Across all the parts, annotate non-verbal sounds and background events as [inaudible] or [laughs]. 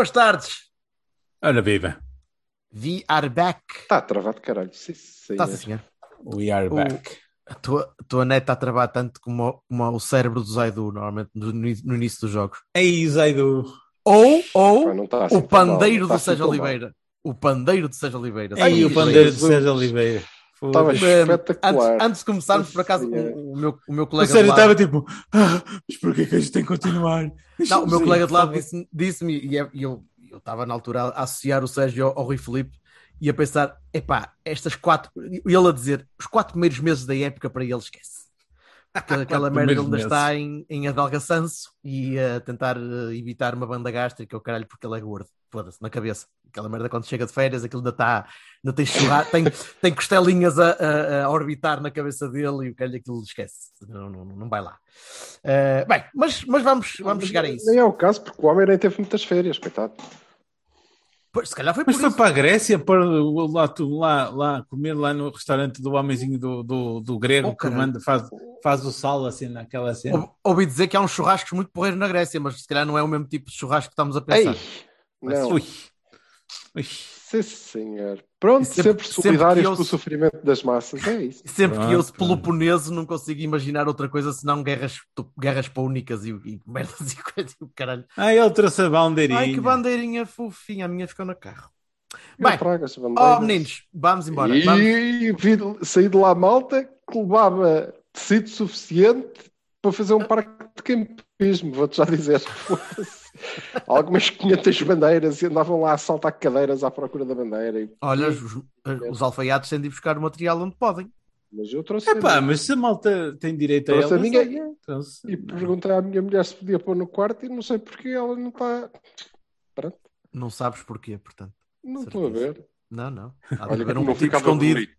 Boas tardes. Ora viva. We are back. Está travado, caralho. Sim, sim. Está sim, senhor. We are O- back. A tua, a tua net está a travar tanto como, o- como o cérebro do Zaidu, normalmente, no, no início dos jogos. Ei, Zaidu. Ou, ou está assim o mal, pandeiro do está assim Sérgio mal. Oliveira. O pandeiro de Sérgio Oliveira. Ei, o pandeiro de. Sérgio Oliveira. Estava espetacular. Antes, antes de começarmos, por acaso, o, o meu, o meu O colega. Sérgio de lado- estava tipo, ah, mas porquê que a gente tem que continuar? Não, o meu colega de lado disse- disse-me, e é- e eu eu estava na altura a associar o Sérgio ao, ao Rui Filipe e a pensar: epá, estas quatro, e ele a dizer, os quatro primeiros meses da época para ele esquece. Porque [laughs] aquela merda ele ainda meses. está em, em adalgaçanço e a tentar eh, evitar uma banda gástrica, o caralho, porque ele é gordo. Foda-se, na cabeça. Aquela merda quando chega de férias, aquilo ainda está, ainda tem churra, tem, tem costelinhas a, a- a orbitar na cabeça dele e o caralho aquilo esquece. Não, não, não vai lá. Eh, bem, mas, mas vamos, vamos chegar a isso. Nem é o caso, porque o homem nem teve muitas férias, coitado. Pois, se calhar foi por Mas foi isso. para a Grécia para lá, tu- lá, lá comer lá no restaurante do homenzinho do, do, do grego Oh, que manda, faz, faz o sal assim naquela cena. Ou- Ouvi dizer que há uns churrascos muito porreiros na Grécia, mas se calhar não é o mesmo tipo de churrasco que estamos a Ei, pensar. não. Ui. Ui. Sim, senhor. Pronto, sempre, sempre- sempre solidários que eu- com o sofrimento das massas. É isso. [laughs] Sempre que eu, Pronto, peloponeso, não consigo imaginar outra coisa senão guerras, guerras púnicas e, e merdas e [laughs] coisas. e o Caralho. Ah, ele trouxe a bandeirinha. Ai, que bandeirinha fofinha, a minha ficou no carro. Bem, oh meninos, vamos embora. Vamos. E vi, saí de lá malta que levava tecido suficiente para fazer um parque de campismo, vou-te já dizer. [laughs] [laughs] Algumas 500 bandeiras e andavam lá a saltar cadeiras à procura da bandeira. E- Olha, os, os alfaiates têm de ir buscar o material onde podem. Mas eu trouxe, Epá, a, minha. mas se a malta tem direito a Trouxe a ela, minha olha, trouxe. e perguntei à minha mulher se podia pôr no quarto e não sei porque ela não está. Pronto, Não sabes porquê, portanto. não estou a ver. Não, não. Há de Olha, haver um motivo escondido. bonito.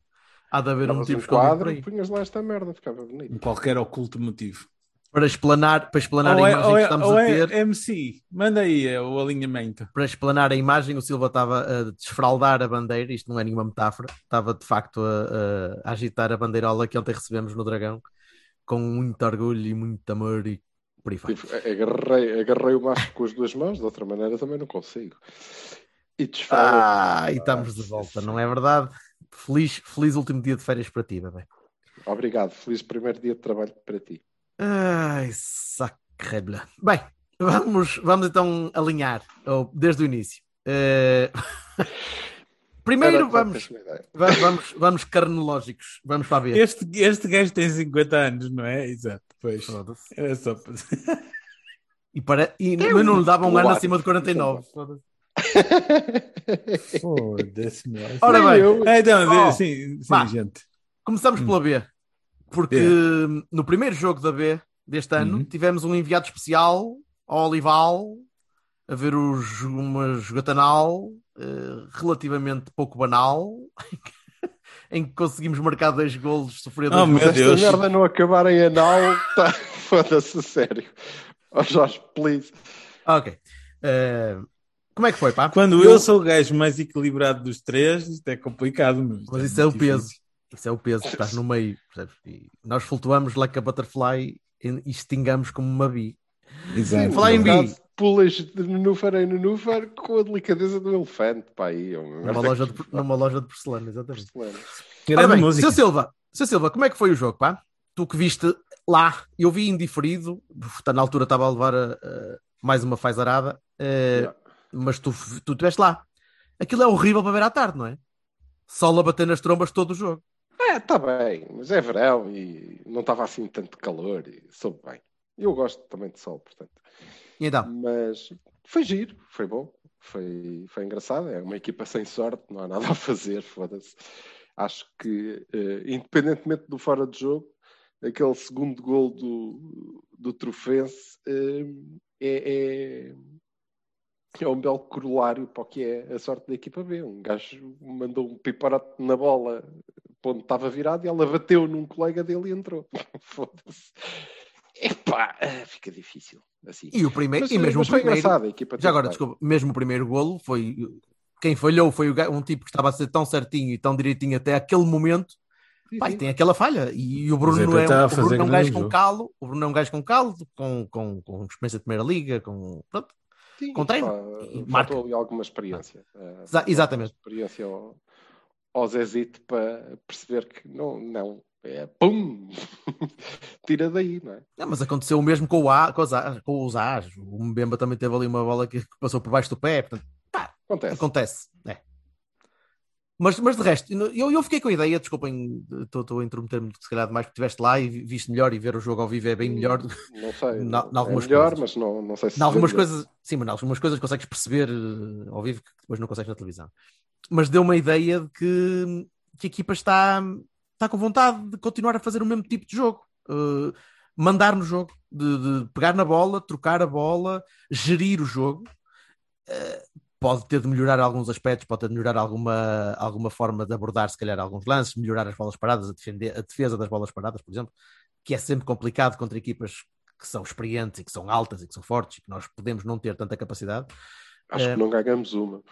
Há de haver um Davas motivo um escondido por quadro aí. e punhas lá esta merda, ficava bonito. Qualquer oculto motivo. Para explanar, para explanar Ou a é, imagem ou que é, estamos ou a é ter. MC, manda aí é, o alinhamento. para explanar a imagem, o Silva estava a desfraldar a bandeira, isto não é nenhuma metáfora, estava de facto a, a agitar a bandeirola que ontem recebemos no Dragão, com muito orgulho e muito amor e por aí vai. Agarrei, agarrei o macho com as duas mãos, de outra maneira também não consigo. E desfalei. Ah, e estamos de volta, não é verdade? Feliz, feliz último dia de férias para ti, bebê. Obrigado, feliz primeiro dia de trabalho para ti. Ai, sacrebla. Bem, vamos, vamos então alinhar ou, desde o início. Eh, [laughs] Primeiro vamos, vamos, vamos cronológicos, vamos para ver. Este, este gajo tem 50 anos, não é? Exato, pois. Foda-se. Era só para... E, para... e mas não lhe dava um ano acima de 49. Foda-se. Foda-se, meu. Ora bem, eu. Ah, Então, Oh, sim, sim, gente. começamos Hum. pela B. Porque B. no primeiro jogo da B deste ano Uhum. tivemos um enviado especial ao Olival a ver os, uma jogatanal eh, relativamente pouco banal [laughs] em que conseguimos marcar dois golos, sofrer dois Oh, meu. Se esta Deus. merda não acabar em anal, [laughs] tá, foda-se, a sério. Oh, Jorge, please. Ok. Eh, como é que foi, pá? Quando eu sou o gajo mais equilibrado dos três, isto é complicado. Meu. Mas isso Isto é o muito peso. Isso é o peso, estás no meio. percebes? E nós flutuamos like a butterfly e extingamos como uma bi. Exato. Falar em bi. Pulas de nenúfar em nenúfar com a delicadeza do elefante, pá, aí. é uma Numa loja, de, numa loja de porcelana, exatamente. Porcelana. Ora bem, música. Seu Silva, Seu Silva, como é que foi o jogo, pá? Tu que viste lá, eu vi indiferido, na altura estava a levar a- a mais uma fazarada, eh, Yeah. mas tu, tu estiveste lá. Aquilo é horrível para ver à tarde, não é? Sol a bater nas trombas todo o jogo. É, está bem, mas é verão e não estava assim tanto calor e soube bem. Eu gosto também de sol, portanto. E então, Mas foi giro, foi bom, foi, foi engraçado. É uma equipa sem sorte, não há nada a fazer, foda-se. Acho que, eh, independentemente do fora de jogo, aquele segundo gol do, do Trofense eh, é, é, é um belo corolário para o que é a sorte da equipa B. Um gajo mandou um piparote na bola onde estava virado e ela bateu num colega dele e entrou. [laughs] Foda-se. Epá, ah, fica difícil. Assim. E o primeiro, Mas, e mesmo o foi primeiro, engraçado, a equipa já agora, desculpa, mesmo o primeiro golo foi quem falhou foi um tipo que estava a ser tão certinho e tão direitinho até aquele momento. Sim, tem aquela falha. E o Bruno é não é, o Bruno é um gajo com jogo. calo, o Bruno é um gajo com calo, com, com, com experiência de primeira liga, com. pronto. sim, com treino. pá, E marca. ali alguma experiência. Ah, Exa- exatamente. alguma Experiência ao, ao Zezito para perceber que não, não, é pum, [laughs] tira daí, não é? Não, mas aconteceu o mesmo com, o A, com, os A, com os As. O Mbemba também teve ali uma bola que passou por baixo do pé. Portanto, Acontece. Acontece, é. Mas, mas de resto, eu, eu fiquei com a ideia, desculpem, estou a intrometer-me se calhar demais, porque estiveste lá e vi- viste melhor e ver o jogo ao vivo é bem melhor. do- Não sei. [laughs] Na- não- na algumas é melhor, coisas. mas não, não sei se. Em algumas coisas, sim, mas em algumas coisas consegues perceber eh, ao vivo que depois não consegues na televisão. Mas deu uma ideia de que, que a equipa está, está com vontade de continuar a fazer o mesmo tipo de jogo. Eh, mandar no jogo, de, de pegar na bola, trocar a bola, gerir o jogo. Eh, pode ter de melhorar alguns aspectos, pode ter de melhorar alguma, alguma forma de abordar, se calhar, alguns lances, melhorar as bolas paradas, a, defender, a defesa das bolas paradas, por exemplo, que é sempre complicado contra equipas que são experientes e que são altas e que são fortes e que nós podemos não ter tanta capacidade. Acho É. que não ganhamos uma.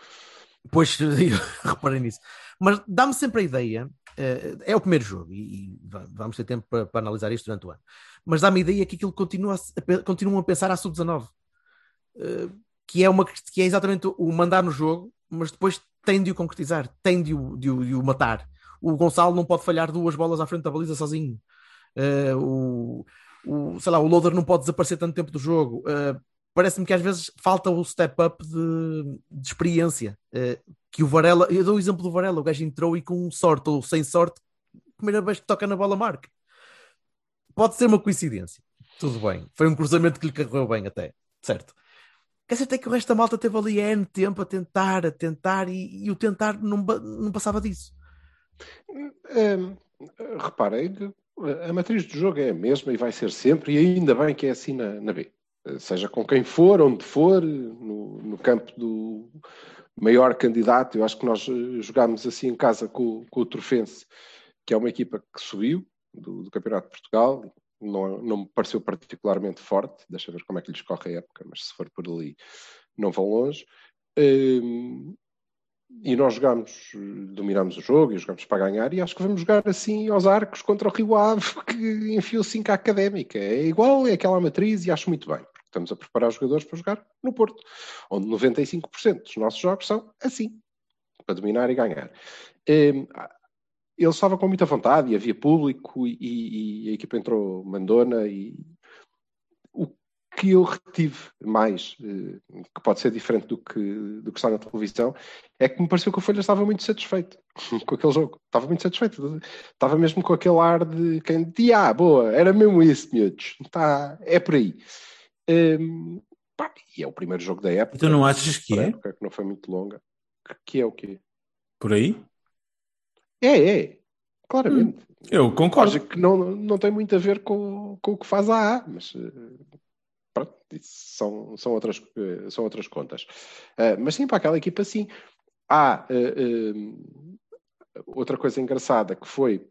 Pois, [laughs] reparem nisso. Mas dá-me sempre a ideia, eh, é o primeiro jogo e, e va- vamos ter tempo para, para analisar isto durante o ano, mas dá-me a ideia que aquilo continua a, continuam a pensar à sub-19, Eh, que, é uma, que é exatamente o mandar no jogo, mas depois tem de o concretizar, tem de o, de o- de o matar. O Gonçalo não pode falhar duas bolas à frente da baliza sozinho. Eh, o, o, sei lá, o Loader não pode desaparecer tanto tempo do jogo. Eh, Parece-me que às vezes falta o step up de, de experiência. Eh, que o Varela, eu dou o exemplo do Varela, o gajo entrou e com sorte ou sem sorte, primeira vez que toca na bola marca. Pode ser uma coincidência. Tudo bem. Foi um cruzamento que lhe correu bem até. Certo. Quer dizer, até que o resto da malta teve ali N tempo a tentar, a tentar, e, e o tentar não, não passava disso. Hum, reparem, que a matriz do jogo é a mesma e vai ser sempre, e ainda bem que é assim na, na B. Seja com quem for, onde for, no, no campo do maior candidato. Eu acho que nós eh, jogámos assim em casa com, com o Trofense, que é uma equipa que subiu do, do Campeonato de Portugal. Não, não me pareceu particularmente forte. Deixa ver como é que lhes corre a época, mas se for por ali, não vão longe. Hum, e nós jogámos, dominámos o jogo e jogámos para ganhar, e acho que vamos jogar assim aos arcos contra o Rio Ave, [laughs] que enfiou 5 à académica. É igual, é aquela matriz, e acho muito bem, porque estamos a preparar os jogadores para jogar no Porto, onde 95% dos nossos jogos são assim, para dominar e ganhar. Hum, ele estava com muita vontade e havia público, e, e- a equipa entrou mandona, e o que eu retive mais, eh, que pode ser diferente do que, do que está na televisão, é que me pareceu que o Folha estava muito satisfeito [laughs] com aquele jogo. Estava muito satisfeito. Estava mesmo com aquele ar de quem dizia, ah, boa, era mesmo isso, miúdos. Tá, é por aí. Hum, pá, e é o primeiro jogo da época. Tu não achas que é? que não foi muito longa. Que, que é o quê? Por aí? É, é. Claramente. Eu concordo. Lógico que não, não tem muito a ver com, com o que faz a A, mas eh, pronto, são, são, outras, eh, são outras contas. Eh, mas sim, para aquela equipa, sim. Há eh, eh, outra coisa engraçada que foi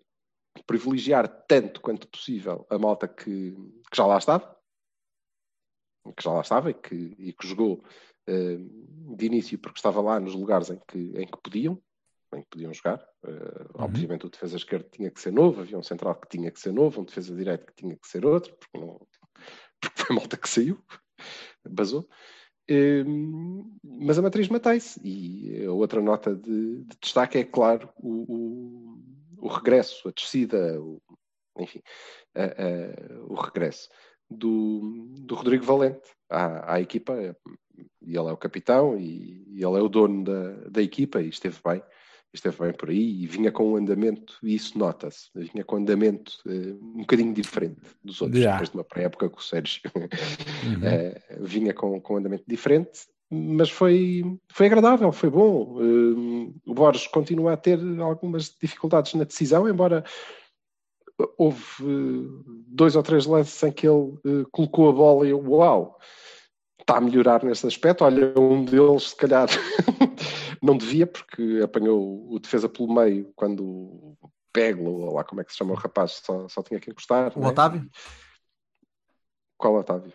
privilegiar tanto quanto possível a malta que, que já lá estava, que já lá estava e que, e que jogou de início porque estava lá nos lugares em que, em que podiam, em que podiam jogar. Uh, Obviamente o defesa esquerdo tinha que ser novo, havia um central que tinha que ser novo, um defesa direito que tinha que ser outro, porque, não, [laughs] porque foi malta que saiu, [laughs] basou. Um, mas a matriz mantém-se. E a outra nota de, de destaque é, claro, o, o, o regresso, a descida, o, enfim, a, a, o regresso do, do Rodrigo Valente à, à equipa. E ele é o capitão e, e ele é o dono da, da equipa e esteve bem esteve bem por aí e vinha com um andamento, e isso nota-se, vinha com um andamento uh, um bocadinho diferente dos outros, Já. depois de uma pré-época com o Sérgio. [laughs] Uhum. Uh, vinha com, com um andamento diferente, mas foi, foi agradável, foi bom. Uh, o Borges continua a ter algumas dificuldades na decisão, embora houve dois ou três lances em que ele colocou a bola e eu, uau, está a melhorar nesse aspecto. Olha, um deles, se calhar, [laughs] não devia, porque apanhou o defesa pelo meio quando o Peglo, ou lá como é que se chama o rapaz, só, só tinha que encostar. O né? Otávio? Qual Otávio?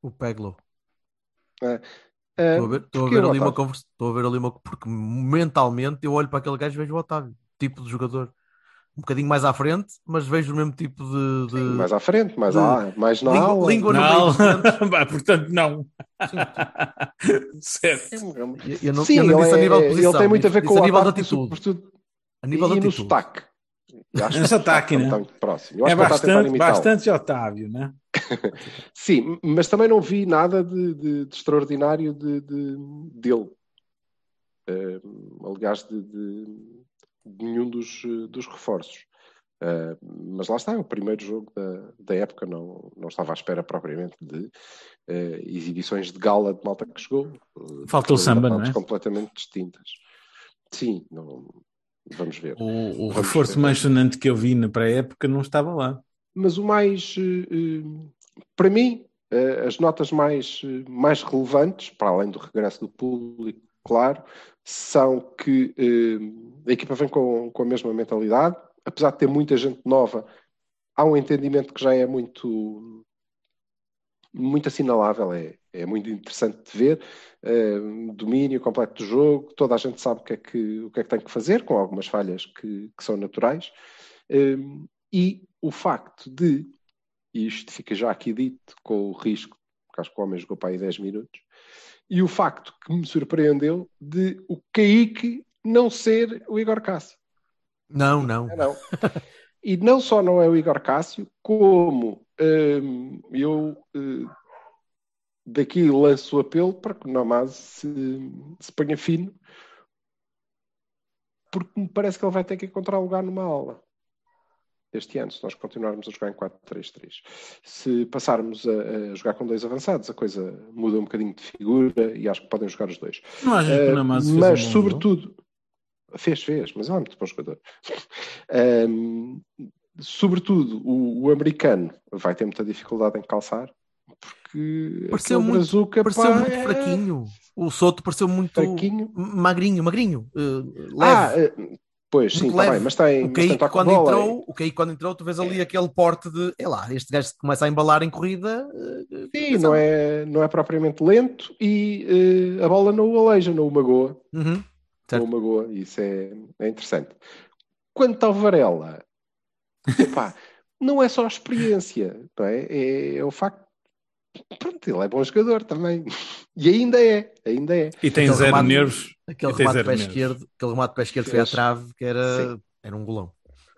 O Peglo. Ah, Estou a ver, estou a ver ali uma conversa, estou a ver ali uma porque mentalmente eu olho para aquele gajo e vejo o Otávio, tipo de jogador. Um bocadinho mais à frente, mas vejo o mesmo tipo de. de- Mais à frente, mais, de- à, mais na língua, aula. língua Não. [laughs] Bah, portanto, não. [laughs] certo. Eu, eu não, Sim, eu não ele, disse a é- nível de ele posição, tem muito a ver com a o nível ataque, atitude. sobretudo, A nível e de no atitude. sotaque. E acho que No o sotaque, não né? próximo. É bastante, bastante Otávio, né? [laughs] Sim, mas também não vi nada de, de- de extraordinário de, de- dele. Eh, aliás, de nenhum dos, eh, dos reforços. Eh, mas lá está, é o primeiro jogo da, da época, não, não estava à espera propriamente de eh, exibições de gala de malta que chegou. Falta o samba, não é? completamente distintas. Sim, não, vamos ver. O, o Vamos reforço ver. mais sonante que eu vi na pré-época não estava lá. mas o mais, eh, para mim, as notas mais, mais relevantes, para além do regresso do público, claro, são que eh, a equipa vem com, com a mesma mentalidade, apesar de ter muita gente nova, há um entendimento que já é muito, muito assinalável, é, é muito interessante de ver, eh, domínio completo do jogo, toda a gente sabe o que é que, o que, é que tem que fazer, com algumas falhas que, que são naturais, eh, e o facto de, e isto fica já aqui dito com o risco, porque acho que o homem jogou para aí 10 minutos, e o facto que me surpreendeu de o Kaique não ser o Igor Cássio. Não, não. É, não. E não só não é o Igor Cássio, como hum, eu eh, daqui lanço o apelo para que o Namaz se, se ponha fino, porque me parece que ele vai ter que encontrar lugar numa aula este ano, se nós continuarmos a jogar em 4-3-3. Se passarmos a, a jogar com dois avançados, a coisa muda um bocadinho de figura e acho que podem jogar os dois. Não Uh, o Namaz fez mas, um bom sobretudo, fez, fez, mas é muito bom jogador. Um, sobretudo, o, o americano vai ter muita dificuldade em calçar, porque Pareceu muito- brazuca, Pareceu pá, muito é fraquinho. O Soto pareceu muito fraquinho. magrinho, magrinho. Ah, leve. Eh, pois, sim, está bem, mas tem, o mas Kaique toque de quando bola, entrou, o Kaique quando entrou, tu vês ali aquele porte de, é lá, este gajo que começa a embalar em corrida. eh, Sim, atenção. não é, não é propriamente lento e eh, a bola não o aleija, não o magoa. Uhum. Certo. Não o magoa, isso é, é interessante. Quanto ao Varela, epá, [laughs] não é só a experiência, não é? É, é o facto. Pronto, ele é bom jogador também. [laughs] E ainda é, ainda é. E tem Aquele zero remate- nervos. Aquele remate nervos. esquerdo, aquele remate pé esquerdo foi à trave, que era, Sim. era um golão.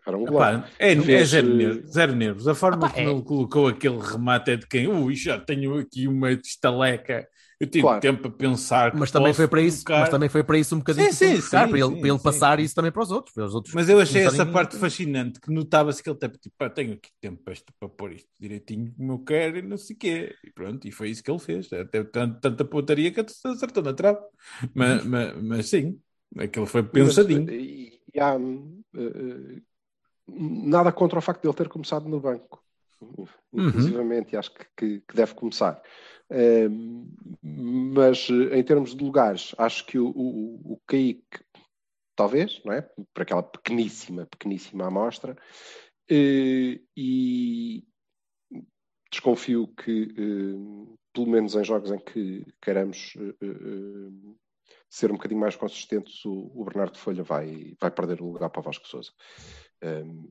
Era um gol. Epá, é, é zero, eh, nervos, zero nervos. A forma Epá, como é. ele colocou aquele remate é de quem, ui, já tenho aqui uma estaleca. Eu tive Claro. tempo a pensar. que Mas também, posso foi para isso, mas também foi para isso um bocadinho Sim, sim, para, buscar, sim, para ele, sim, para ele sim. passar isso também para os outros. Para os outros Mas eu achei essa começarem- parte fascinante, que notava-se que ele tem, tipo, "Pá, tenho aqui tempo para, isto- para pôr isto direitinho como eu quero e não sei o quê. E pronto, e foi isso que ele fez. Até tanto, tanta pontaria que acertou na trave. Mas, mas, mas sim, aquilo foi pensadinho. Mas, e, e há eh, nada contra o facto de ele ter começado no banco, inclusivamente, e acho que, que- que deve começar. Mas em termos de lugares, acho que o, Kaique, talvez, não é? Por aquela pequeníssima, pequeníssima amostra, eh, e desconfio que, eh, pelo menos em jogos em que queiramos eh, ser um bocadinho mais consistentes, o, Bernardo Folha vai, vai perder o lugar para Vasco Souza.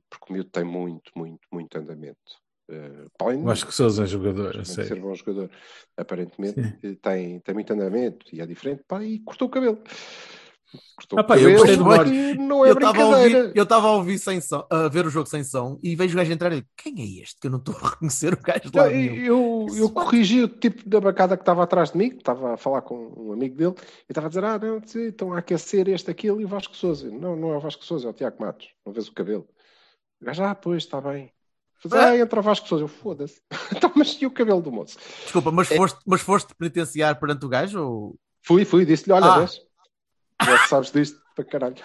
Porque o miúdo tem muito, muito, muito andamento. Uh, de- Eu acho que Sousa é jogador, eu sei. ser bom jogador, aparentemente eh, tem, tem muito andamento e é diferente, pá, e cortou o cabelo. Cortou Ah, o pá, eu cabelo, gostei do porque não é eu estava a brincadeira. ouvir, eu estava a ouvir sem som, a ver o jogo sem som e vejo o gajo entrar e digo, quem é este? Que eu não estou a reconhecer o gajo de Então, lado nenhum. eu, eu corrigi o tipo da bacada que estava atrás de mim, que estava a falar com um amigo dele, e estava a dizer: Ah, não, estão a aquecer este, aquilo e o Vasco Souza. Não, não é o Vasco Souza, é o Tiago Matos. Não vês o cabelo. O gajo, ah, pois, está bem. Mas, ah, entra o Vasco Souza. Eu, foda-se. [laughs] então, mas e o cabelo do moço? Desculpa, mas foste, mas foste penitenciar perante o gajo? Ou... Fui, fui, disse-lhe: Olha, Ah. vês? Já sabes disto. Para caralho.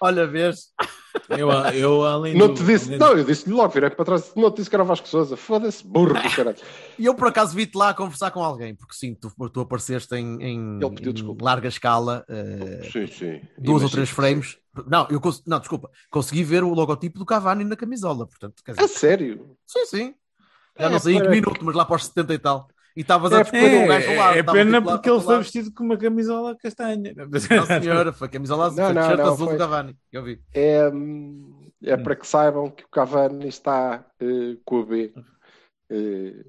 Olha, vês? Eu, eu além Não do- te disse, além não, eu disse-lhe logo, virei para trás, não te disse que era Vasco Souza, foda-se, burro do caralho. E eu por acaso vi-te lá a conversar com alguém, porque sim, tu, tu apareceste em, em- em larga escala, eh, Sim, sim. duas ou três frames. Não, eu cons- não, desculpa, consegui ver o logotipo do Cavani na camisola, portanto, quer sim. A dizer, sério? sim, sim. Já É, não sei em que minuto, mas lá para os 70 e tal. E estavas a É, discutir com o gajo lado. É, é pena lá porque ele foi vestido com uma camisola castanha. Não, senhora, foi camisola azul, Não, não, t-shirt azul foi- do Cavani. Eu vi. É, é para que saibam que o Cavani está eh, com a B eh,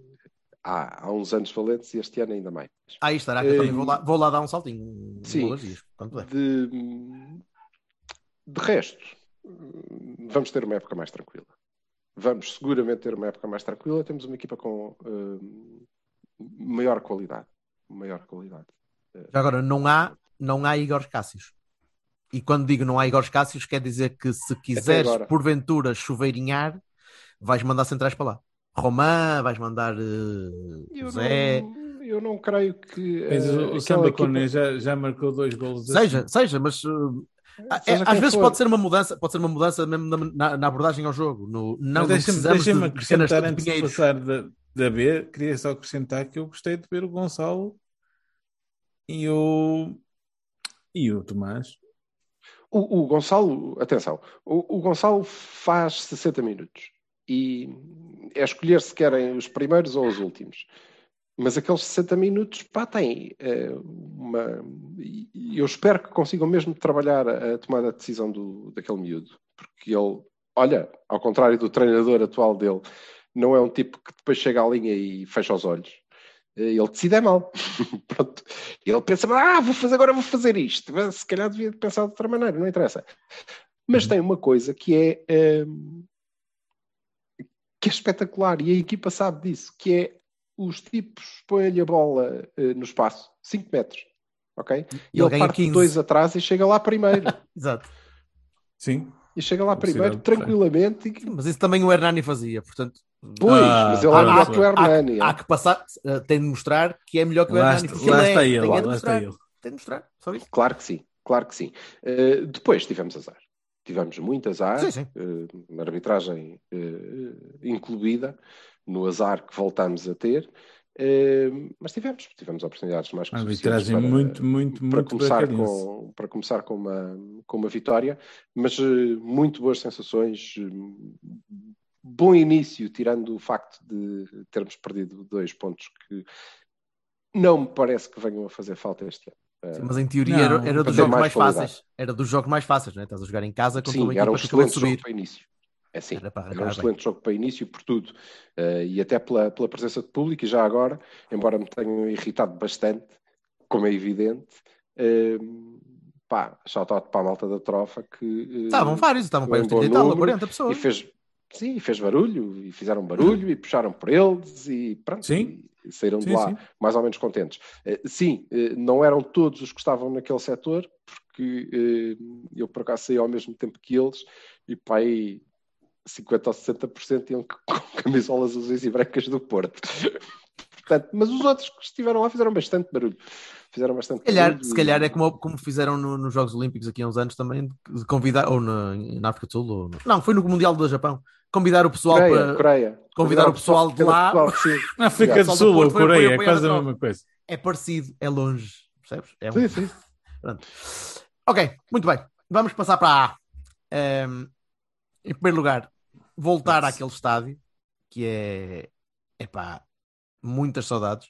há, há uns anos valentes e este ano ainda mais. Aí estará, que eu Eh, também vou lá, vou lá dar um saltinho. sim. Um dias, puder. De, de resto, vamos ter uma época mais tranquila. Vamos seguramente ter uma época mais tranquila. Temos uma equipa com hum, maior qualidade. Maior qualidade. Já agora, não há, não há Igor Cássios. E quando digo não há Igor Cássios, quer dizer que se quiseres, agora. porventura, chuveirinhar, vais mandar centrais para lá. Romã, vais mandar eh, Eu Zé. não, eu não creio que. Mas eh, o, Samba equipa- já, já marcou dois golos. Seja, assim. seja, mas eh, é- Seja às vezes for. pode ser uma mudança, pode ser uma mudança mesmo na, na- abordagem ao jogo. No, não, deixa-me deixa de acrescentar antes de passar da, da B, queria só acrescentar que eu gostei de ver o Gonçalo e o e o Tomás. O, o Gonçalo, atenção, o, o Gonçalo faz 60 minutos e é escolher se querem os primeiros ou os últimos. Mas aqueles 60 minutos, pá, tem eh, uma. Eu espero que consigam mesmo trabalhar a, a tomada de decisão do, daquele miúdo, porque ele, olha, ao contrário do treinador atual dele, não é um tipo que depois chega à linha e fecha os olhos. Eh, Ele decide é mal. [laughs] Pronto. Ele pensa, ah, vou fazer agora, vou fazer isto. Mas Se calhar devia pensar de outra maneira, não interessa. Mas tem uma coisa que é, hum, que é espetacular e a equipa sabe disso, que é os tipos põem-lhe a bola eh, no espaço, 5 metros, ok? E ele ele parte 15. dois atrás e chega lá primeiro. [laughs] Exato. Sim. e chega lá primeiro Velocidade, tranquilamente. e- Mas isso também o Hernani fazia, portanto. Pois, Ah, mas ele é ah, melhor que o Hernani. Há, é. há que passar, eh, tem de mostrar que é melhor que o Lá Hernani. está, porque lá é, está ele, tem é de lá está mostrar. ele. Tem de mostrar, só isso. Claro que sim, claro que sim. Eh, depois tivemos azar. Tivemos muito azar, Sim, sim. na arbitragem eh, incluída, no azar que voltamos a ter. Eh, mas tivemos, tivemos oportunidades mais que A suficientes arbitragem para- muito, muito, para muito começar, com, para começar com uma, com uma vitória, mas eh, muito boas sensações, eh, bom início, tirando o facto de termos perdido dois pontos que não me parece que venham a fazer falta este ano. Sim, mas em teoria Não, era, era dos jogos mais mais fáceis. Era dos jogos mais fáceis, não é? Estás a jogar em casa contra uma Sim, era um excelente jogo subir. para início. É sim, Era para era um arrancar bem. excelente jogo para início por tudo. Eh, e até pela, pela presença de público, e já agora, embora me tenham irritado bastante, como é evidente, eh, pá, shout-out para a malta da trofa que eh, Estavam vários, estavam para aí uns Foi um 30 bom e tal, ou número 40 e pessoas. fez, sim, fez barulho, e fizeram barulho, e puxaram por eles, e pronto, Sim. e saíram de Sim, lá sim. mais ou menos contentes. Eh, sim, eh, não eram todos os que estavam naquele setor, porque eh, eu por acaso saí ao mesmo tempo que eles, e aí 50 ou 60% iam com [laughs] camisolas azuis e brancas do Porto. Portanto, mas os outros que estiveram lá fizeram bastante barulho. Fizeram bastante Se calhar, barulho se calhar é como, como fizeram no- nos Jogos Olímpicos aqui há uns anos também, de convidar, ou na, na África do Sul, ou no- não, foi no Mundial do Japão, convidar o pessoal Coreia, para. Coreia. convidar o pessoal de lá. Pessoal. [laughs] Na África Yeah. do Sul ou Coreia, é quase a mesma coisa. É parecido, é longe, percebes? É um- Sim, sim. [laughs] Pronto. Ok, muito bem. Vamos passar para a A. Ehm, em primeiro lugar, voltar àquele estádio que é epá, muitas saudades.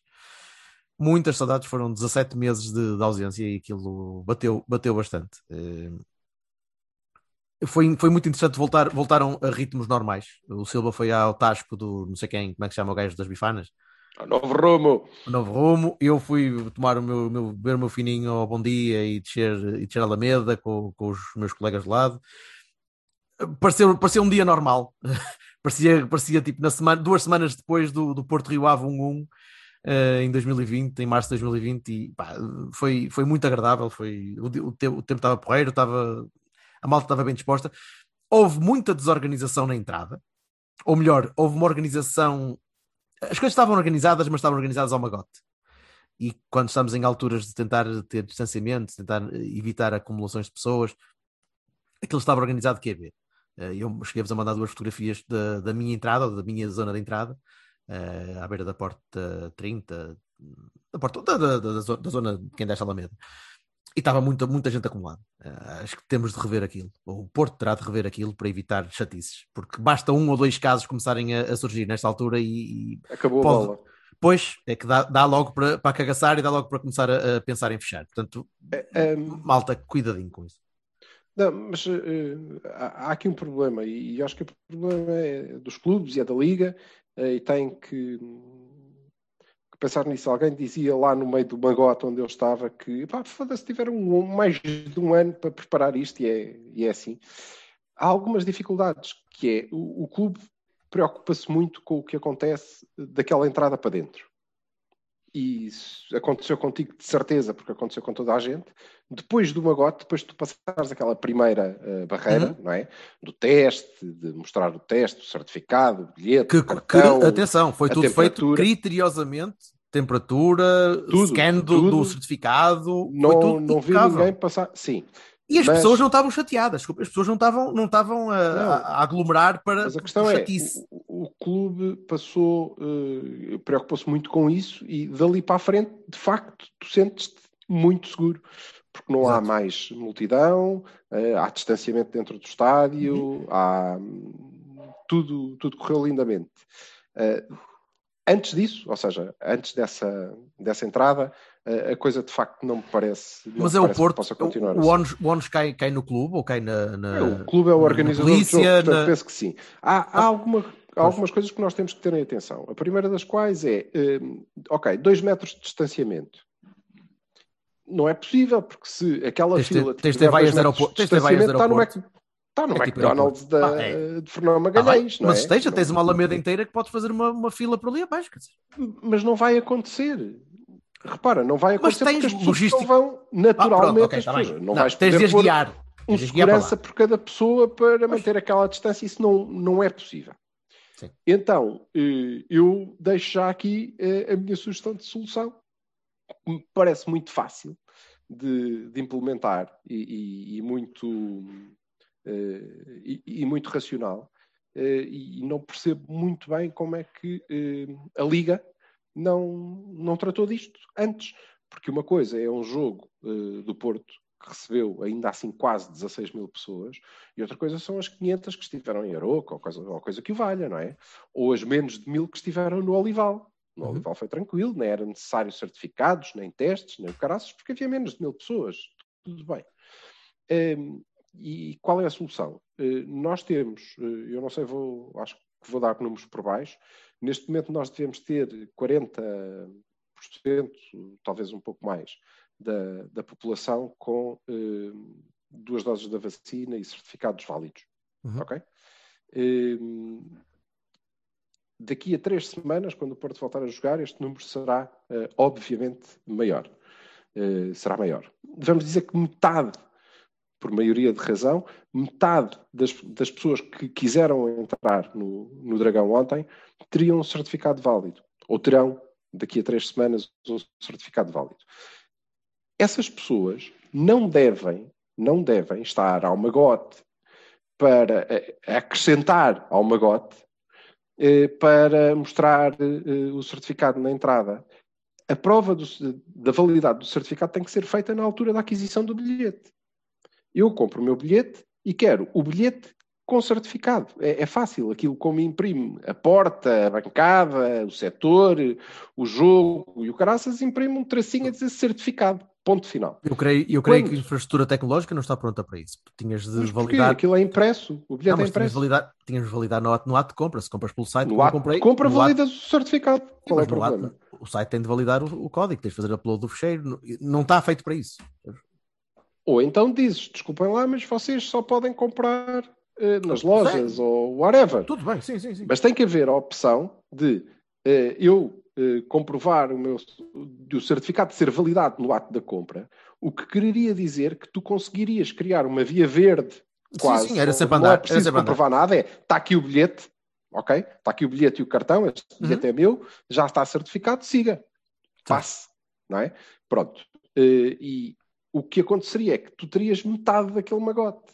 Muitas saudades, foram 17 meses de, de ausência e aquilo bateu, bateu bastante. Ehm, foi, foi muito interessante voltar, voltaram a ritmos normais. O Silva foi ao Tasco do não sei quem, como é que se chama o gajo das bifanas? Novo rumo. o novo rumo. Eu fui tomar o meu, meu, beber o meu fininho ao bom dia e descer, e descer a Alameda com, com os meus colegas de lado. Pareceu, pareceu um dia normal. [laughs] parecia, parecia tipo na semana, duas semanas depois do, do Porto Rio Ave 1-1 eh, em 2020, em março de 2020, e pá, foi, foi muito agradável. Foi, o, o, tempo, o tempo estava porreiro, estava, a malta estava bem disposta. Houve muita desorganização na entrada, ou melhor, houve uma organização as coisas estavam organizadas, mas estavam organizadas ao magote. E quando estamos em alturas de tentar ter distanciamento, tentar evitar acumulações de pessoas, aquilo estava organizado que é ver. Eu cheguei-vos a mandar duas fotografias da, da minha entrada, ou da minha zona de entrada, eh, à beira da porta 30, da, porta, da, da, da, zo- da zona de quem desce a Alameda. E estava muita, muita gente acumulada. Eh, acho que temos de rever aquilo. O Porto terá de rever aquilo para evitar chatices. Porque basta um ou dois casos começarem a, a surgir nesta altura e, e Acabou a Pode- bola. Pois, é que dá, dá logo para, para cagaçar e dá logo para começar a, a pensar em fechar. Portanto, Ahm, malta, cuidadinho com isso. Não, mas eh, há, há aqui um problema, e, e acho que o problema é dos clubes e é da Liga, eh, e tem que, que pensar nisso. Alguém dizia lá no meio do magote onde eu estava que pá, foda-se, tiveram um- mais de um ano para preparar isto, e é, e é assim. Há algumas dificuldades, que é o, o clube preocupa-se muito com o que acontece daquela entrada para dentro. E isso aconteceu contigo de certeza, porque aconteceu com toda a gente. Depois do magote, depois de tu passares aquela primeira eh, barreira, não é? Do teste, de mostrar o teste, o certificado, o bilhete, Que, o cartão, que- atenção, foi tudo feito criteriosamente, temperatura, Tudo, scan do, tudo. do certificado, foi não, tudo não vi ninguém passar. Sim, E as mas- pessoas não estavam chateadas, desculpa, as pessoas não estavam, não estavam a, Não. a- aglomerar para mas a questão é: o, o clube passou, eh, preocupou-se muito com isso, e dali para a frente, de facto, tu sentes-te muito seguro. Porque não há Exato. mais multidão, eh, há distanciamento dentro do estádio, Uhum. há hum, tudo, tudo correu lindamente. Eh, antes disso, ou seja, antes dessa, dessa entrada, a coisa de facto não me parece. não Mas me é o parece que Porto, possa continuar o, assim. o ONU, o cai, cai no clube ou cai na. na- É, o clube é o na organizador polícia, do jogo, portanto na- penso que sim. Há, há alguma- há algumas coisas que nós temos que ter em atenção. A primeira das quais é, hum, ok, dois metros de distanciamento. Não é possível, porque se aquela Tens fila tens de ter vaias de aeroporto- tens de vaias de aeroporto. Está no É tipo McDonald's da, Ah, é. de Fernão bem, Magalhães, não mas é? tens, Não- tens uma alameda inteira que podes fazer uma, uma fila por ali abaixo. Mas não vai acontecer. Repara, não vai Mas acontecer tens porque as pessoas logística- vão naturalmente. Ah, pronto, ok, as tá Não, não vais tens de guiar. um Tens segurança por cada pessoa para manter aquela distância. Isso não, não é possível. Sim. Então, eh, eu deixo já aqui eh, a minha sugestão de solução. Me parece muito fácil de, de implementar e, e- e muito, e, e muito racional. Eh, e não percebo muito bem como é que eh, a Liga não, não tratou disto antes. Porque uma coisa é um jogo eh, do Porto que recebeu ainda assim quase 16 mil pessoas, e outra coisa são as 500 que estiveram em Aroca, ou coisa, ou coisa que o valha, não é? Ou as menos de mil que estiveram no Olival. No Uhum. Olival foi tranquilo, nem era necessário certificados, nem testes, nem o caraças, porque havia menos de mil pessoas. Tudo bem. Ehm, e qual é a solução? Eh, nós temos, eh, eu não sei, vou, acho que vou dar números por baixo, neste momento nós devemos ter 40%, talvez um pouco mais, da, da população com eh, duas doses da vacina e certificados válidos. Uhum. Ok? Ehm, daqui a três semanas, quando o Porto voltar a jogar, este número será eh, obviamente maior. Será maior. Vamos dizer que metade, por maioria de razão, metade das, das pessoas que quiseram entrar no, no Dragão ontem teriam um certificado válido. Ou terão, daqui a três semanas, um certificado válido. Essas pessoas não devem, não devem estar ao magote para eh, acrescentar ao magote eh, para mostrar eh, o certificado na entrada. A prova do- da validade do certificado tem que ser feita na altura da aquisição do bilhete. Eu compro o meu bilhete e quero o bilhete com certificado. É, é fácil, aquilo como imprime a porta, a bancada, o setor, o jogo e o caraças, imprime um tracinho a dizer certificado. Ponto final. Eu creio, eu creio Quando? que a infraestrutura tecnológica não está pronta para isso. Tinhas de Mas porquê? validar. Aquilo é impresso. O bilhete Não, é mas tinhas de impresso. validar, tinhas de validar no ato, no ato de compra. Se compras pelo site, No ato comprei, compra, no ato- validas o certificado. Qual é o mas no ato- problema? o site tem de validar o, o código, tens de fazer upload do fecheiro. Não- Não está feito para isso. Ou então dizes, desculpem lá, mas vocês só podem comprar eh, nas lojas ou whatever. Tudo bem, sim, sim, sim. Mas tem que haver a opção de eh, eu eh, comprovar o meu o certificado de ser validado no ato da compra, o que quereria dizer que tu conseguirias criar uma via verde quase. sim, era onde sempre não andar, é era preciso andar. comprovar nada, é está aqui o bilhete, ok? Está aqui o bilhete e o cartão, este Uhum. bilhete é meu, já está certificado, siga. Passe, não é? Pronto. Eh, e o que aconteceria é que tu terias metade daquele magote.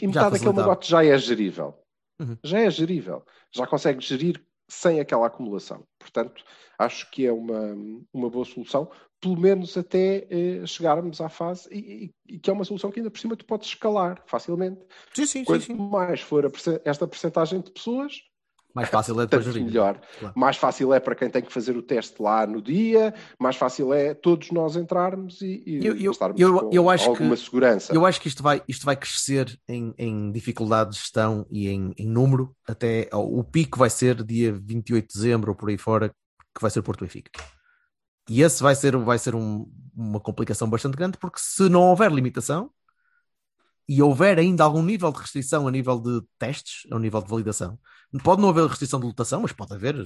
e metade daquele negócio já é gerível. Uhum. Já é gerível. Já consegue gerir sem aquela acumulação. Portanto, acho que é uma, uma boa solução, pelo menos até eh, chegarmos à fase, e, e- e que é uma solução que ainda por cima tu podes escalar facilmente. Sim, sim, sim, Quanto sim. mais for a esta percentagem de pessoas, Mais fácil é depois melhor. Claro. Mais fácil é para quem tem que fazer o teste lá no dia, mais fácil é todos nós entrarmos e, e Eu- eu- estarmos eu- com eu acho alguma que- segurança. Eu acho que isto vai, isto vai crescer em, em dificuldade de gestão e em, em número, até o pico vai ser dia 28 de dezembro ou por aí fora, que vai ser Porto Benfica. E esse vai ser, vai ser um- uma complicação bastante grande, porque se não houver limitação e houver ainda algum nível de restrição a nível de testes, a nível de validação, pode não haver restrição de lotação, mas pode haver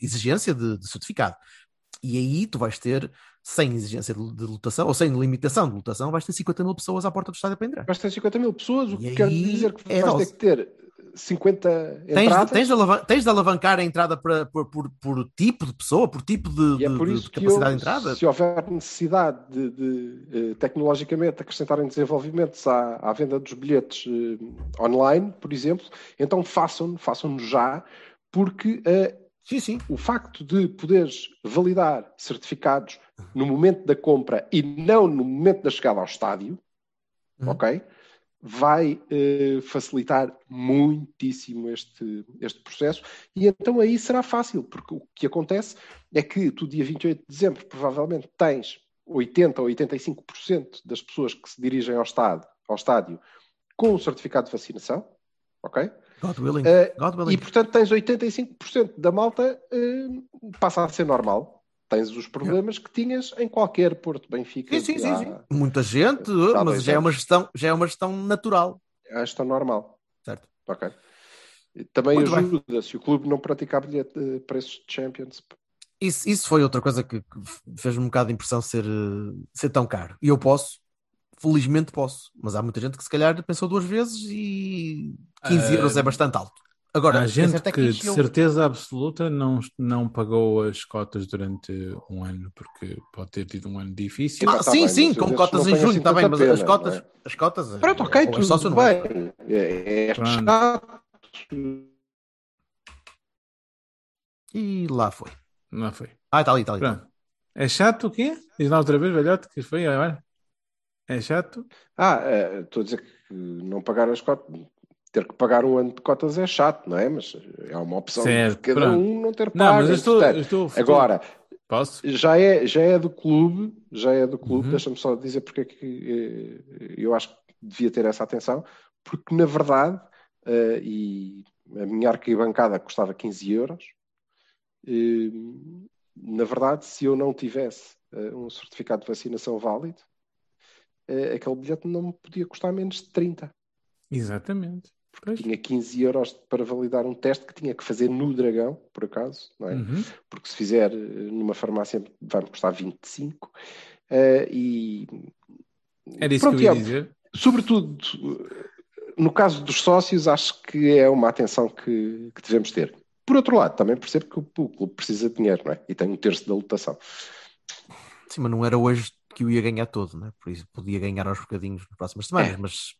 exigência de, de certificado. E aí tu vais ter, sem exigência de, de lotação, ou sem limitação de lotação, vais ter 50 mil pessoas à porta do estádio para entrar. Vais ter 50 mil pessoas, o E que quer dizer que é vais dose. ter que ter 50 Tens, de- entradas. tens, de alavan- tens de alavancar a entrada para, por, por, por tipo de pessoa, por tipo de, é por de capacidade eu, de entrada. se houver necessidade de, de, eh, tecnologicamente acrescentarem desenvolvimentos à, à venda dos bilhetes eh, online, por exemplo, então façam-no, façam-no já, porque eh, Sim, sim. o facto de poderes validar certificados no momento da compra e não no momento da chegada ao estádio, Uhum. ok? Vai eh, facilitar muitíssimo este, este processo e então aí será fácil, porque o que acontece é que tu, dia 28 de dezembro, provavelmente tens 80 ou 85% das pessoas que se dirigem ao estádio, ao estádio com o certificado de vacinação, ok? God willing. Eh, God willing. E portanto tens 85% da malta eh, passa a ser normal. Tens os problemas que tinhas em qualquer Porto Benfica. Sim, sim, sim, há- sim. Muita gente, há mas já é, uma gestão, já é uma gestão natural. Esta normal. Certo. Ok. E Também Muito bem. ajuda se o clube não praticar bilhete de preços de Champions. Isso, isso foi outra coisa que, que fez-me um bocado de impressão ser, eh, ser tão caro. E eu posso, felizmente posso, mas há muita gente que se calhar pensou duas vezes e 15 Ah, euros é bastante alto. Agora, Há é gente é que, que de certeza absoluta não, não pagou as cotas durante um ano, porque pode ter tido um ano difícil. Epá, Ah, tá sim, bem, sim, com cotas em junho, está bem, mas as pena, cotas, não é? as cotas. Pronto, ok, é tudo sócio, não é? bem. É, é Pronto. chato. E lá foi. Não foi. Ah, está ali, está ali. Pronto. É chato o quê? Diz lá outra vez, velhote, que foi agora. É chato? Ah, eh, estou a dizer que não pagar as cotas, ter que pagar um ano de cotas é chato, não é? Mas é uma opção Certo, de cada pronto. um não ter pago. Não, mas eu estou. Portanto, eu estou- Agora, Posso? já é, já é do clube, já é do clube, Uhum. deixa-me só dizer porque é que eh, eu acho que devia ter essa atenção, porque na verdade, eh, e a minha arquibancada custava 15 euros, eh, na verdade, se eu não tivesse eh, um certificado de vacinação válido, aquele bilhete não me podia custar menos de 30. Exatamente. Pois. Tinha 15 euros para validar um teste que tinha que fazer no Dragão, por acaso, não é? Uhum. porque se fizer eh, numa farmácia vai-me custar 25 eh, e Era isso Pronto, que eu ia é, dizer. sobretudo no caso dos sócios acho que é uma atenção que, que devemos ter por outro lado também percebo que o, o clube precisa de dinheiro não é? e tem um terço da lotação Sim, mas não era hoje que eu ia ganhar todo, né? por isso podia ganhar aos bocadinhos nas próximas semanas, É. mas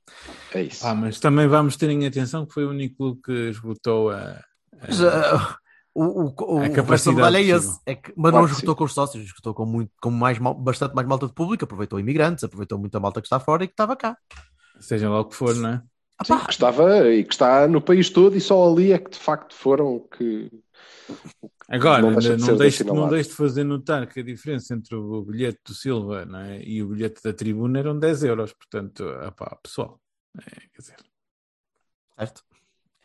é isso Ah, mas também vamos ter em atenção que foi o único clube que esgotou a. a- Mas, ah, o, o, o, A o capacidade medalha é esse. É que, mas Claro não esgotou com os sócios, esgotou com, muito, com mais, mal- bastante mais malta de público, aproveitou imigrantes, aproveitou muita malta que está fora e que estava cá. Seja lá o que for, não é? Ah, Sim, que estava e que está no país todo e só ali é que de facto foram que Agora, Não de não, deixe, não deixe de fazer notar que a diferença entre o bilhete do Silva não é, e o bilhete da tribuna eram 10 euros. Portanto, opá, pessoal, é, quer dizer. certo.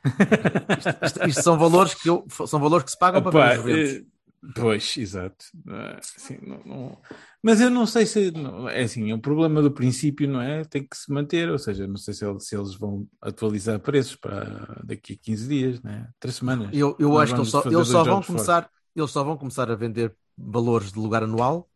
[laughs] Isto, isto- isto são valores que eu, são valores que se pagam para Opá, ver os eventos. Pois, exato. Ah, sim, não- não- Mas eu não sei se. não- É assim, o problema do princípio, não é? Tem que se manter, ou seja, não sei se eles, se eles vão atualizar preços para daqui a 15 dias, né? Três semanas. Eu, eu acho que eles só, eles só vão começar, eles só vão começar a vender valores de lugar anual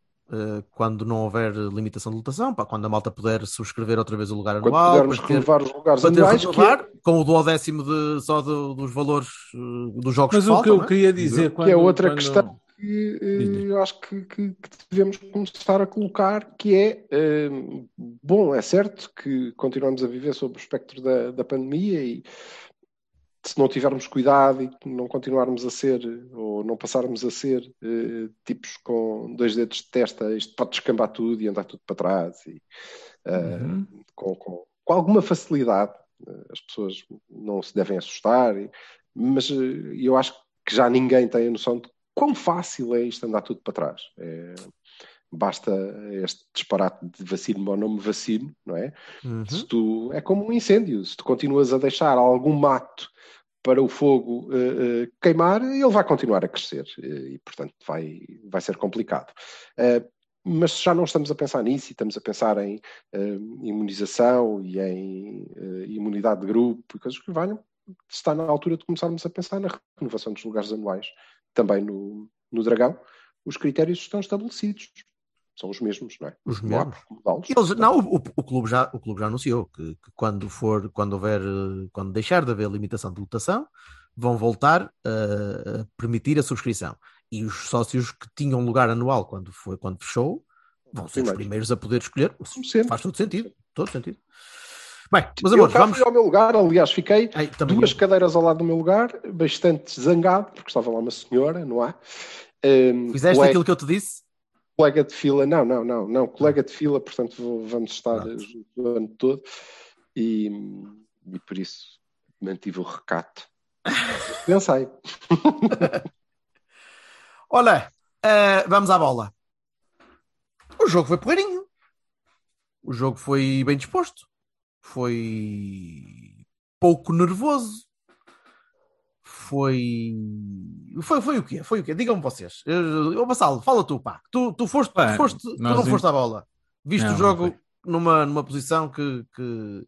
quando não houver limitação de lotação, pá, quando a malta puder subscrever outra vez o lugar quando anual, pudermos para ter- renovar os lugares para ter anuais que é- renovar, com o duodécimo de, só do- dos valores eh, dos jogos Mas que o que faltam, eu não é? queria dizer que quando, é outra quando- questão que eh, eu acho que, que- que devemos começar a colocar, que é, eh, bom, é certo que continuamos a viver sob o espectro da, da pandemia e se não tivermos cuidado e não continuarmos a ser, ou não passarmos a ser eh, tipos com dois dedos de testa, isto pode descambar tudo e andar tudo para trás e eh, Uhum. com, com- com alguma facilidade. Eh, As pessoas não se devem assustar, e- mas eu acho que já ninguém tem a noção de quão fácil é isto andar tudo para trás. É, basta este disparate de vacino ou não me vacino, não é? Uhum. Se tu, é como um incêndio, se tu continuas a deixar algum mato para o fogo eh, eh, queimar, ele vai continuar a crescer eh, e, portanto, vai, vai ser complicado. Mas já não estamos a pensar nisso e estamos a pensar em imunização e em imunidade de grupo e coisas que valham, está na altura de começarmos a pensar na renovação dos lugares anuais. Também no, no Dragão, os critérios estão estabelecidos. São os mesmos, não é? Os Não mesmos. Eles, não, o, o- clube já, o clube já anunciou que, que quando for, quando houver, quando deixar de haver limitação de lotação, vão voltar a, a permitir a subscrição. E os sócios que tinham lugar anual quando, foi, quando fechou vão ser os Primeiros. a poder escolher. Faz todo sentido, todo sentido. Bem, meus eu amores, cá vamos. fui ao meu lugar, aliás, fiquei Ai, duas eu. cadeiras ao lado do meu lugar, bastante zangado, porque estava lá uma senhora, não há? Um, Fizeste aquilo que eu te disse? Colega de fila, não, não, não, não, colega de fila, portanto vou- vamos estar juntos o ano todo e, e por isso mantive o recato. [laughs] Pensei. [laughs] Olha, eh, vamos à bola. O jogo foi porreirinho. O jogo foi bem disposto. Foi pouco nervoso. Foi. Foi, foi o quê? Foi o quê? Digam-me vocês. Eu, Vassalo, fala tu, pá. Tu, tu foste, Pá, tu, foste tu não em- foste à bola. Viste Não, o jogo numa, numa posição que. que,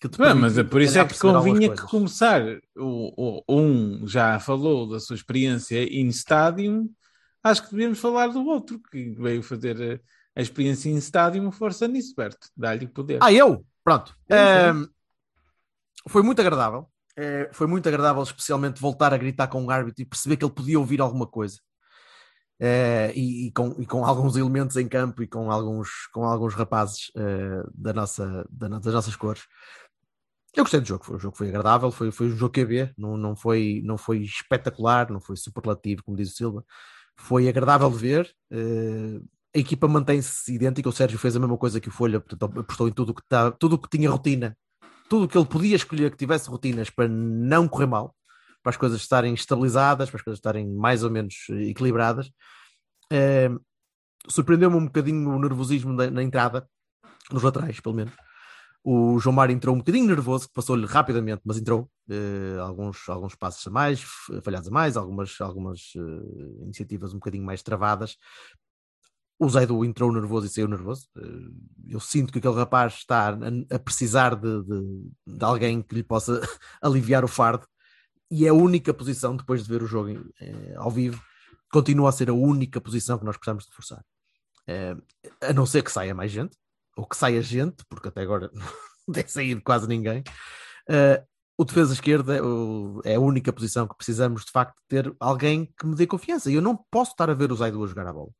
que te Bem, mas é por isso é que convinha que começar. O, o- um já falou da sua experiência in stadium, acho que devíamos falar do outro que veio fazer a, a experiência in stadium, força nisso, Berto. Dá-lhe poder. Ah, eu? Pronto. Ahm, foi muito agradável. Eh, foi muito agradável, especialmente, voltar a gritar com o árbitro e perceber que ele podia ouvir alguma coisa. Eh, e, e com, e com alguns elementos em campo e com alguns, com alguns rapazes eh, da nossa, da das nossas cores. Eu gostei do jogo, foi, o jogo foi agradável, foi, foi um jogo QB, não, não, foi, não foi espetacular, não foi superlativo, como diz o Silva, foi agradável de ver. a equipa mantém-se idêntica, o Sérgio fez a mesma coisa que o Folha, portanto, apostou em tudo que, tá, o que tinha rotina, tudo o que ele podia escolher que tivesse rotinas para não correr mal, para as coisas estarem estabilizadas, para as coisas estarem mais ou menos eh, equilibradas. Eh, Surpreendeu-me um bocadinho o nervosismo na entrada, nos laterais, pelo menos. O João Mário entrou um bocadinho nervoso, que passou-lhe rapidamente, mas entrou. Eh, alguns, alguns passos a mais, falhados a mais, algumas, algumas iniciativas um bocadinho mais travadas. O Zaidu entrou nervoso e saiu nervoso. Eh, eu sinto que aquele rapaz está a, precisar de, de, de alguém que lhe possa [laughs] aliviar o fardo. E é a única posição, depois de ver o jogo eh, ao vivo, continua a ser a única posição que nós precisamos de forçar. Eh, a não ser que saia mais gente, ou que saia gente, porque até agora [laughs] não tem saído quase ninguém. O defesa esquerda é a única posição que precisamos de facto ter alguém que me dê confiança. E eu não posso estar a ver o Zaidu a jogar a bola,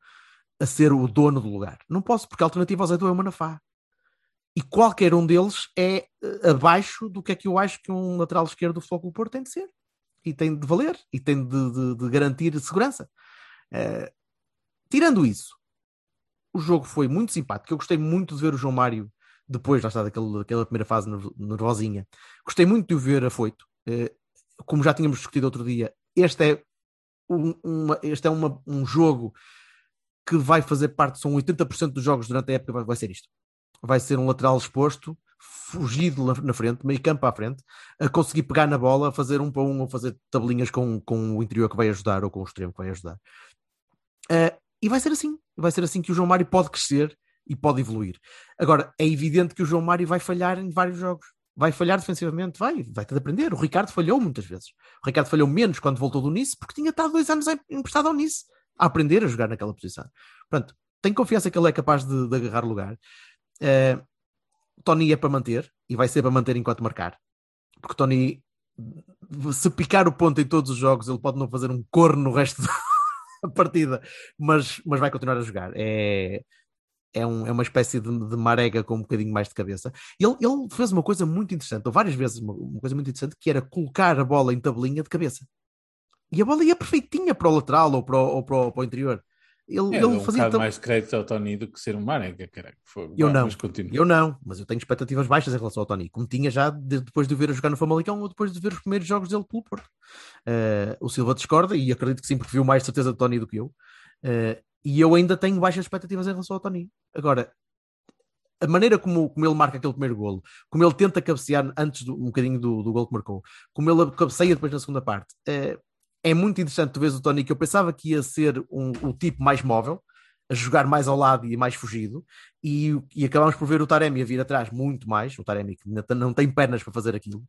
a ser o dono do lugar. Não posso, porque a alternativa ao Zaidu é o Manafá. E qualquer um deles é eh, abaixo do que é que eu acho que um lateral esquerdo do Futebol Clube Porto tem de ser. E tem de valer, e tem de, de- de garantir segurança. Eh, tirando isso, o jogo foi muito simpático. Eu gostei muito de ver o João Mário depois, lá está, daquele, daquela primeira fase nervo- nervosinha. Gostei muito de o ver afoito. Eh, como já tínhamos discutido outro dia, este é, um, uma- este é uma- um jogo que vai fazer parte, são 80% dos jogos durante a época, vai, ser isto. Vai ser um lateral exposto, fugido na, frente, meio campo à frente, a conseguir pegar na bola, fazer um para um, ou fazer tabelinhas com, com o interior que vai ajudar, ou com o extremo que vai ajudar. Eh, e vai ser assim. Vai ser assim que o João Mário pode crescer e pode evoluir. Agora, é evidente que o João Mário vai falhar em vários jogos. Vai falhar defensivamente, vai, vai ter de aprender. O Ricardo falhou muitas vezes. O Ricardo falhou menos quando voltou do Nice, porque tinha estado dois anos em- emprestado ao Nice a aprender a jogar naquela posição. Portanto, tenho confiança que ele é capaz de, de agarrar lugar. Eh, Tony é para manter e vai ser para manter enquanto marcar, porque Tony, se picar o ponto em todos os jogos, ele pode não fazer um corno no resto [laughs] do, a partida, mas, mas vai continuar a jogar. É, é, um, é uma espécie de, de marega com um bocadinho mais de cabeça. Ele, ele fez uma coisa muito interessante, ou várias vezes uma, uma coisa muito interessante, que era colocar a bola em tabelinha de cabeça. E a bola ia perfeitinha para o lateral ou para o, ou para o, para o interior. Ele, É, ele um fazia bocado tab- mais crédito ao Tony do que ser um Marega, caralho. Foi- Eu não. Eu não, mas eu tenho expectativas baixas em relação ao Tony, como tinha já de- depois de o ver a jogar no Famalicão ou depois de ver os primeiros jogos dele pelo Porto. Eh, o Silva discorda e acredito que sim, porque viu mais certeza de Tony do que eu. Eh, e eu ainda tenho baixas expectativas em relação ao Tony. Agora, a maneira como, como ele marca aquele primeiro golo, como ele tenta cabecear antes do, um bocadinho do, do gol que marcou, como ele cabeceia depois na segunda parte, eh, é muito interessante tu vês o Tony, que eu pensava que ia ser um, o tipo mais móvel, a jogar mais ao lado e mais fugido, e, e acabamos por ver o Taremi a vir atrás muito mais, o Taremi que não tem pernas para fazer aquilo,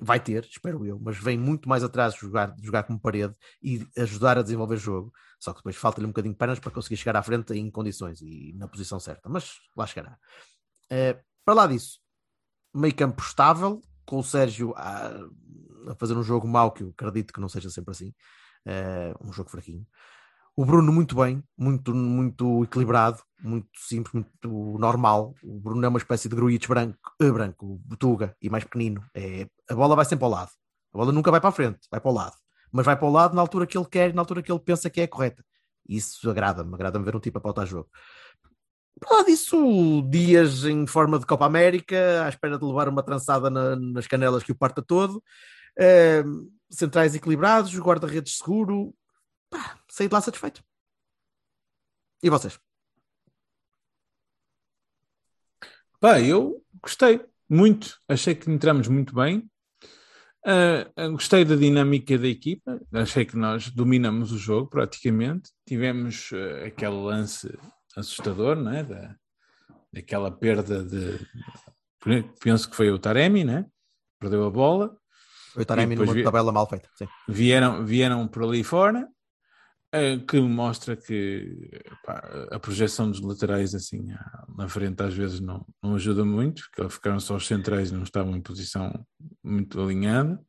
vai ter, espero eu, mas vem muito mais atrás jogar, jogar como parede e ajudar a desenvolver jogo, só que depois falta-lhe um bocadinho de pernas para conseguir chegar à frente em condições e na posição certa, mas lá chegará. Eh, para lá disso, meio campo estável, com o Sérgio a, a fazer um jogo mau, que eu acredito que não seja sempre assim, eh, um jogo fraquinho. O Bruno muito bem, muito, muito equilibrado, muito simples, muito normal. O Bruno é uma espécie de gruitch branco, eh, branco, botuga e mais pequenino. É, a bola vai sempre ao lado. A bola nunca vai para a frente, vai para o lado. Mas vai para o lado na altura que ele quer, na altura que ele pensa que é correta. Isso agrada-me, agrada-me ver um tipo a pautar jogo. Para lá disso, dias em forma de Copa América, à espera de levar uma trançada na- nas canelas que o parta todo. Centrais equilibrados, guarda-redes seguro. Pá, saí de lá satisfeito. E vocês? Pá, eu gostei muito. Achei que entramos muito bem. Ah, gostei da dinâmica da equipa. Achei que nós dominamos o jogo praticamente. Tivemos ah, aquele lance assustador, não é? Da, daquela perda de. Penso que foi o Taremi, né? Perdeu a bola. Foi o Taremi depois numa vi- tabela mal feita. Sim. vieram, vieram por ali fora, eh, que mostra que pá, a projeção dos laterais assim na frente às vezes não, não ajuda muito, porque ficaram só os centrais e não estavam em posição muito alinhada,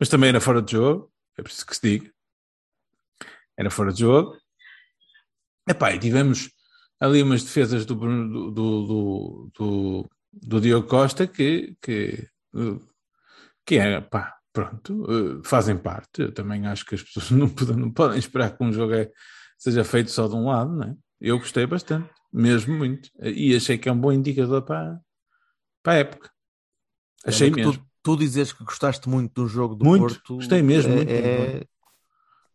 mas também era fora de jogo, é preciso que se diga. Era fora de jogo. Epá, e tivemos ali umas defesas do, do, do, do, do Diogo Costa que, que, que é, pá, pronto, eh, fazem parte. Eu também acho que as pessoas [laughs] não podem, não podem esperar que um jogo é- seja feito só de um lado, não é? Eu gostei bastante, mesmo muito. E achei que é um bom indicador para, para a época. Achei É, mesmo. Tu, tu dizes que gostaste muito do jogo do Muito, Porto. gostei mesmo, é- muito, é-.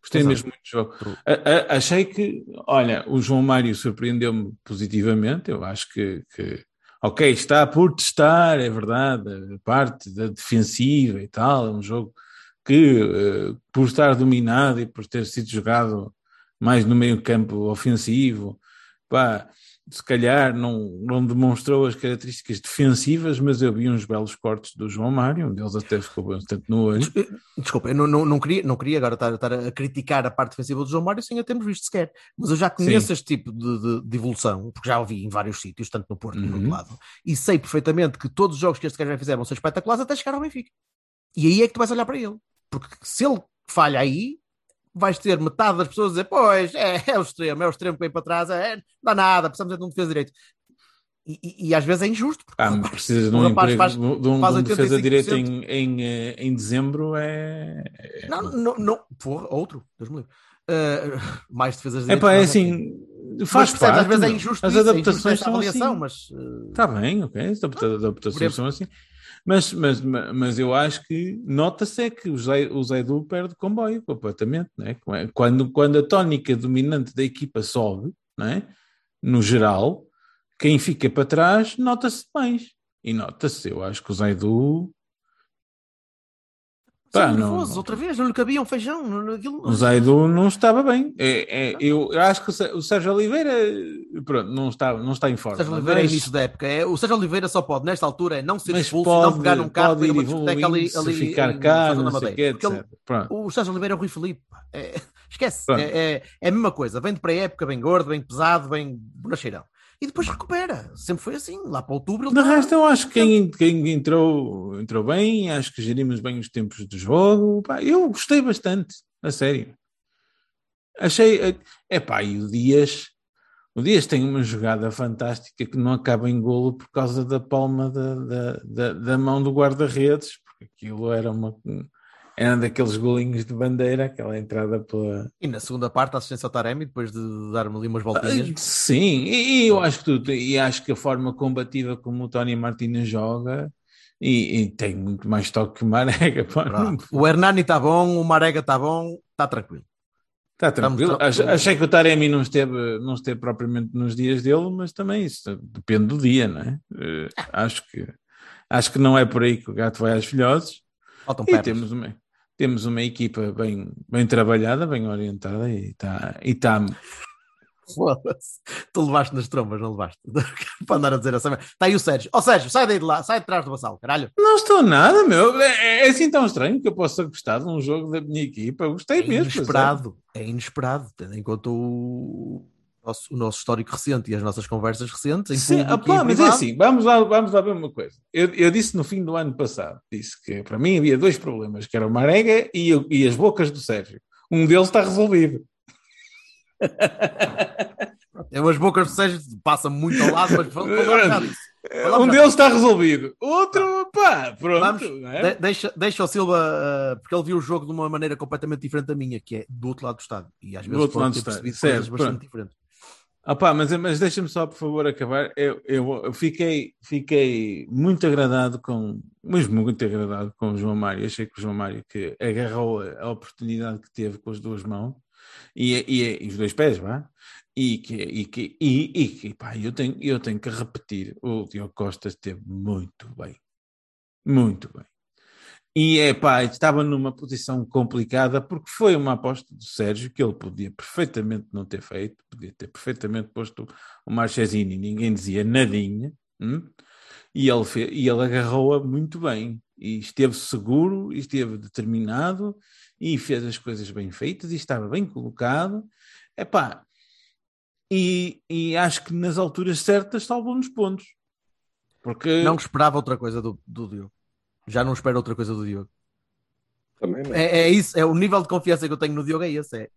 Gostei Exato. mesmo muito do jogo. A- a- achei que, olha, o João Mário surpreendeu-me positivamente. Eu acho que, que, ok, está por testar, é verdade, a parte da defensiva e tal. É um jogo que, eh, por estar dominado e por ter sido jogado mais no meio-campo ofensivo, pá, se calhar não, não demonstrou as características defensivas, mas eu vi uns belos cortes do João Mário, um deles até ficou bastante no olho. Desculpa, eu não, não, não, queria, não queria agora estar, estar a criticar a parte defensiva do João Mário sem a termos visto sequer. Mas eu já conheço Sim. este tipo de, de- de evolução, porque já o vi em vários sítios, tanto no Porto como no Uhum. outro lado, e sei perfeitamente que todos os jogos que este gajo já fizeram vão ser espetaculares até chegar ao Benfica. E aí é que tu vais olhar para ele. Porque se ele falha aí, vais ter metade das pessoas a dizer: Pois, é, é o extremo, é o extremo que vem para trás, é, não dá nada, precisamos é de um defesa direito. E, e- e às vezes é injusto. Porque Ah, mas rapaz- precisa de um emprego faz- de um, de um defesa 85%. direito em, em, eh, em dezembro é. é- Não, não, não. Porra, outro, Deus me livre. Uh, mais defesas É direitas, pá, é mas assim, Mas faz percebes, parte. às vezes é injusto As isso, é injusto adaptações são avaliação, assim. mas uh, Está bem, ok, as adapta- adaptações Podemos- são assim. Mas, mas, ma- mas eu acho que nota-se é que o Zé, o Zé Du perde o comboio completamente, não é? Quando, quando a tónica dominante da equipa sobe, não é? No geral, quem fica para trás nota-se mais. E nota-se, eu acho que o Zé Du Pá, nervoso, não- outra vez, não lhe cabia um feijão. aquilo- O Zaidu não estava bem. É, é, eu, eu acho que o Sé- o Sérgio Oliveira pronto, não, está, não está em forma. Sérgio Oliveira é mas- início da época. É, o Sérgio Oliveira só pode, nesta altura, é não ser mas expulso, pode, não pegar num carro pode e ir uma discoteca ali, ali ficar em cá, não sei o quê. Pronto. O Sérgio Oliveira é o Rui Filipe. É, esquece. É, é, é a mesma coisa. Vem de pré-época, bem gordo, bem pesado, bem bonacheirão. E depois recupera. Sempre foi assim. Lá para outubro ele De está- resto, eu acho que quem, quem entrou, entrou bem, acho que gerimos bem os tempos de jogo. Pá, eu gostei bastante, a sério. Achei. É pá, e o Dias. O Dias tem uma jogada fantástica que não acaba em golo por causa da palma da, da, da, da mão do guarda-redes, porque aquilo era uma. Era daqueles golinhos de bandeira, aquela entrada pela. E na segunda parte, a assistência ao Taremi, depois de dar-me ali umas voltinhas. Ah, Sim, e, e eu acho que tudo, e acho que a forma combativa como o Tony Martínez joga e, e tem muito mais toque que o Marega. O Hernani está bom, o Marega está bom, está tranquilo. Está tranquilo. Achei que o Taremi não esteve, não esteve propriamente nos dias dele, mas também isso depende do dia, não é? Eh, acho, que, acho que não é por aí que o gato vai às filhoses. Faltam E pernas. temos uma, temos uma equipa bem, bem trabalhada, bem orientada e está e tá, Foda-se. Tu levaste nas trombas, não levaste? [laughs] Para andar a dizer essa merda. Está aí o Sérgio. Ó Sérgio, sai daí de lá, sai de trás do vassalo, caralho. Não estou nada, meu. É, é assim tão estranho que eu possa gostar de um jogo da minha equipa. Eu gostei É mesmo. inesperado, é inesperado, tendo em conta o nosso, o nosso histórico recente e as nossas conversas recentes. Em Sim, em mas é assim, vamos lá, vamos lá ver uma coisa. Eu, eu disse no fim do ano passado, disse que para mim havia dois problemas, que era o Marega e, o- e as bocas do Sérgio. Um deles está resolvido. É umas bocas do Sérgio, passa muito ao lado, mas vamos falar já disso. Falamos um deles está resolvido. Outro, pá, pronto. Vamos, é? de- deixa, deixa o Silva, uh, porque ele viu o jogo de uma maneira completamente diferente da minha, que é do outro lado do estádio. E às Do vezes outro pode ter percebido certo, coisas bastante pronto. diferentes. Ah pá, mas, mas deixa-me só, por favor, acabar. Eu, eu, eu fiquei, fiquei muito agradado com, mesmo muito agradado com o João Mário. Achei que o João Mário que agarrou a, a oportunidade que teve com as duas mãos e, e, e os dois pés, vá. E que, e que, e, e que pá, eu tenho, eu tenho que repetir: o Diogo Costa esteve muito bem, muito bem. E é pá, estava numa posição complicada porque foi uma aposta do Sérgio que ele podia perfeitamente não ter feito, podia ter perfeitamente posto o Marchesini, ninguém dizia nadinha, hum? e ele, fe- e ele agarrou-a muito bem, e esteve seguro, e esteve determinado, e fez as coisas bem feitas, e estava bem colocado, é pá, e, e acho que nas alturas certas salvou-nos pontos. Porque Não esperava outra coisa do, do Diogo. Já não espero outra coisa do Diogo. Também não. É, é isso, é o nível de confiança que eu tenho no Diogo é esse. É,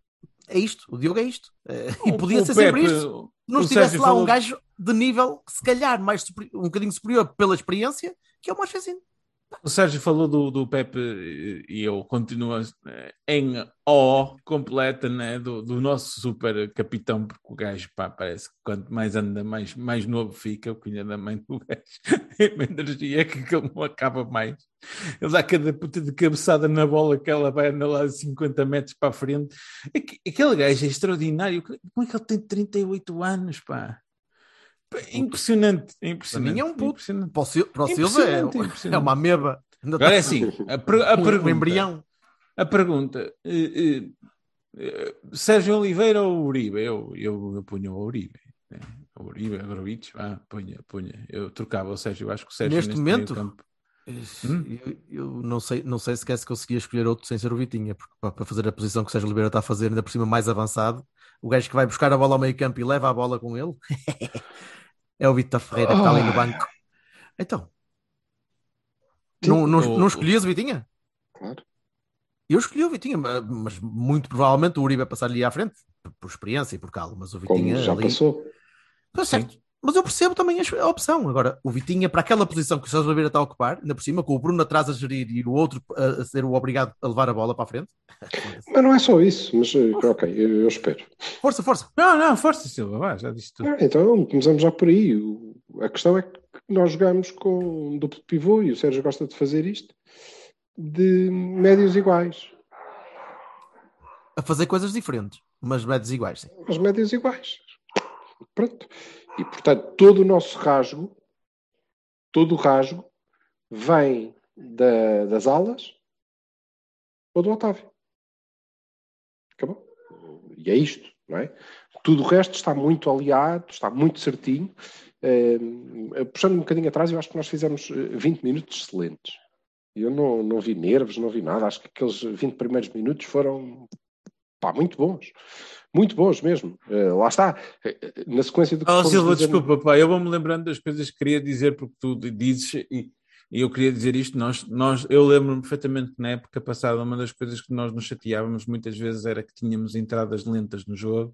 é isto, o Diogo é isto. É, e o- podia o ser sempre Pepe- isto. Se não estivesse Sérgio lá falou- um gajo de nível, se calhar, mais um bocadinho superior pela experiência, que é o Marchesino. O Sérgio falou do, do Pepe e eu continuo eh, em ó completa né, do, do nosso super capitão, porque o gajo pá, parece que quanto mais anda, mais, mais novo fica, o cunha da mãe do gajo. [laughs] Uma energia que não acaba mais. Ele dá cada puta de cabeçada na bola que ela vai andar lá 50 metros para a frente. Aque- Aquele gajo é extraordinário. Como é que ele tem 38 anos, pá? É Impressionante, é Para impressionante. mim é um puto. impressionante. Para o, Sil- para o Silva é, é uma ameba. Ainda Agora é está- assim, a, per- a um, pergunta, um embrião. a pergunta, eh, eh, Sérgio Oliveira ou Uribe? Eu, eu, eu punho o Uribe. né? O Uribe, Agrovich, vá, punha, punha. Eu trocava o Sérgio, eu acho que o Sérgio Neste momento? meio campo- Eu, eu não, sei, não sei sequer se conseguia escolher outro sem ser o Vitinha, porque para, para fazer a posição que o Sérgio Oliveira está a fazer, ainda por cima mais avançado, o gajo que vai buscar a bola ao meio campo e leva a bola com ele [laughs] é o Vitor Ferreira que está ali no banco. Então, não, não, não escolhias o Vitinha? Claro. Eu escolhi o Vitinha, ma- mas muito provavelmente o Uribe vai passar-lhe à frente, por, experiência e por calma, mas o Como Vitinha já ali- passou. Pois, certo. Mas eu percebo também a opção. Agora, o Vitinha, para aquela posição que o Sérgio Oliveira está a ocupar, ainda por cima, com o Bruno atrás a gerir e o outro a, ser o obrigado a levar a bola para a frente. [laughs] Mas não é só isso, mas eh, ok, eu, eu espero. Força, força. Não, não, força, Silva, vá, já disse tudo. Ah, então começamos já por aí. O- a questão é que nós jogamos com um duplo pivô e o Sérgio gosta de fazer isto de médios iguais. A fazer coisas diferentes, mas médios iguais. Sim. Mas médios iguais. Pronto. E portanto, todo o nosso rasgo, todo o rasgo, vem da- das alas ou do Otávio. Acabou. E é isto, não é? Tudo o resto está muito aliado, está muito certinho. Eh, puxando um bocadinho atrás, eu acho que nós fizemos eh, 20 minutos excelentes. Eu não, não vi nervos, não vi nada. Acho que aqueles 20 primeiros minutos foram pá, muito bons. Muito bons mesmo. Eh, lá está. Eh, Na sequência do que Oh, Silva, dizendo- desculpa, pá, eu vou-me lembrando das coisas que queria dizer porque tu dizes e, E eu queria dizer isto, nós, nós, eu lembro-me perfeitamente que na época passada, uma das coisas que nós nos chateávamos muitas vezes era que tínhamos entradas lentas no jogo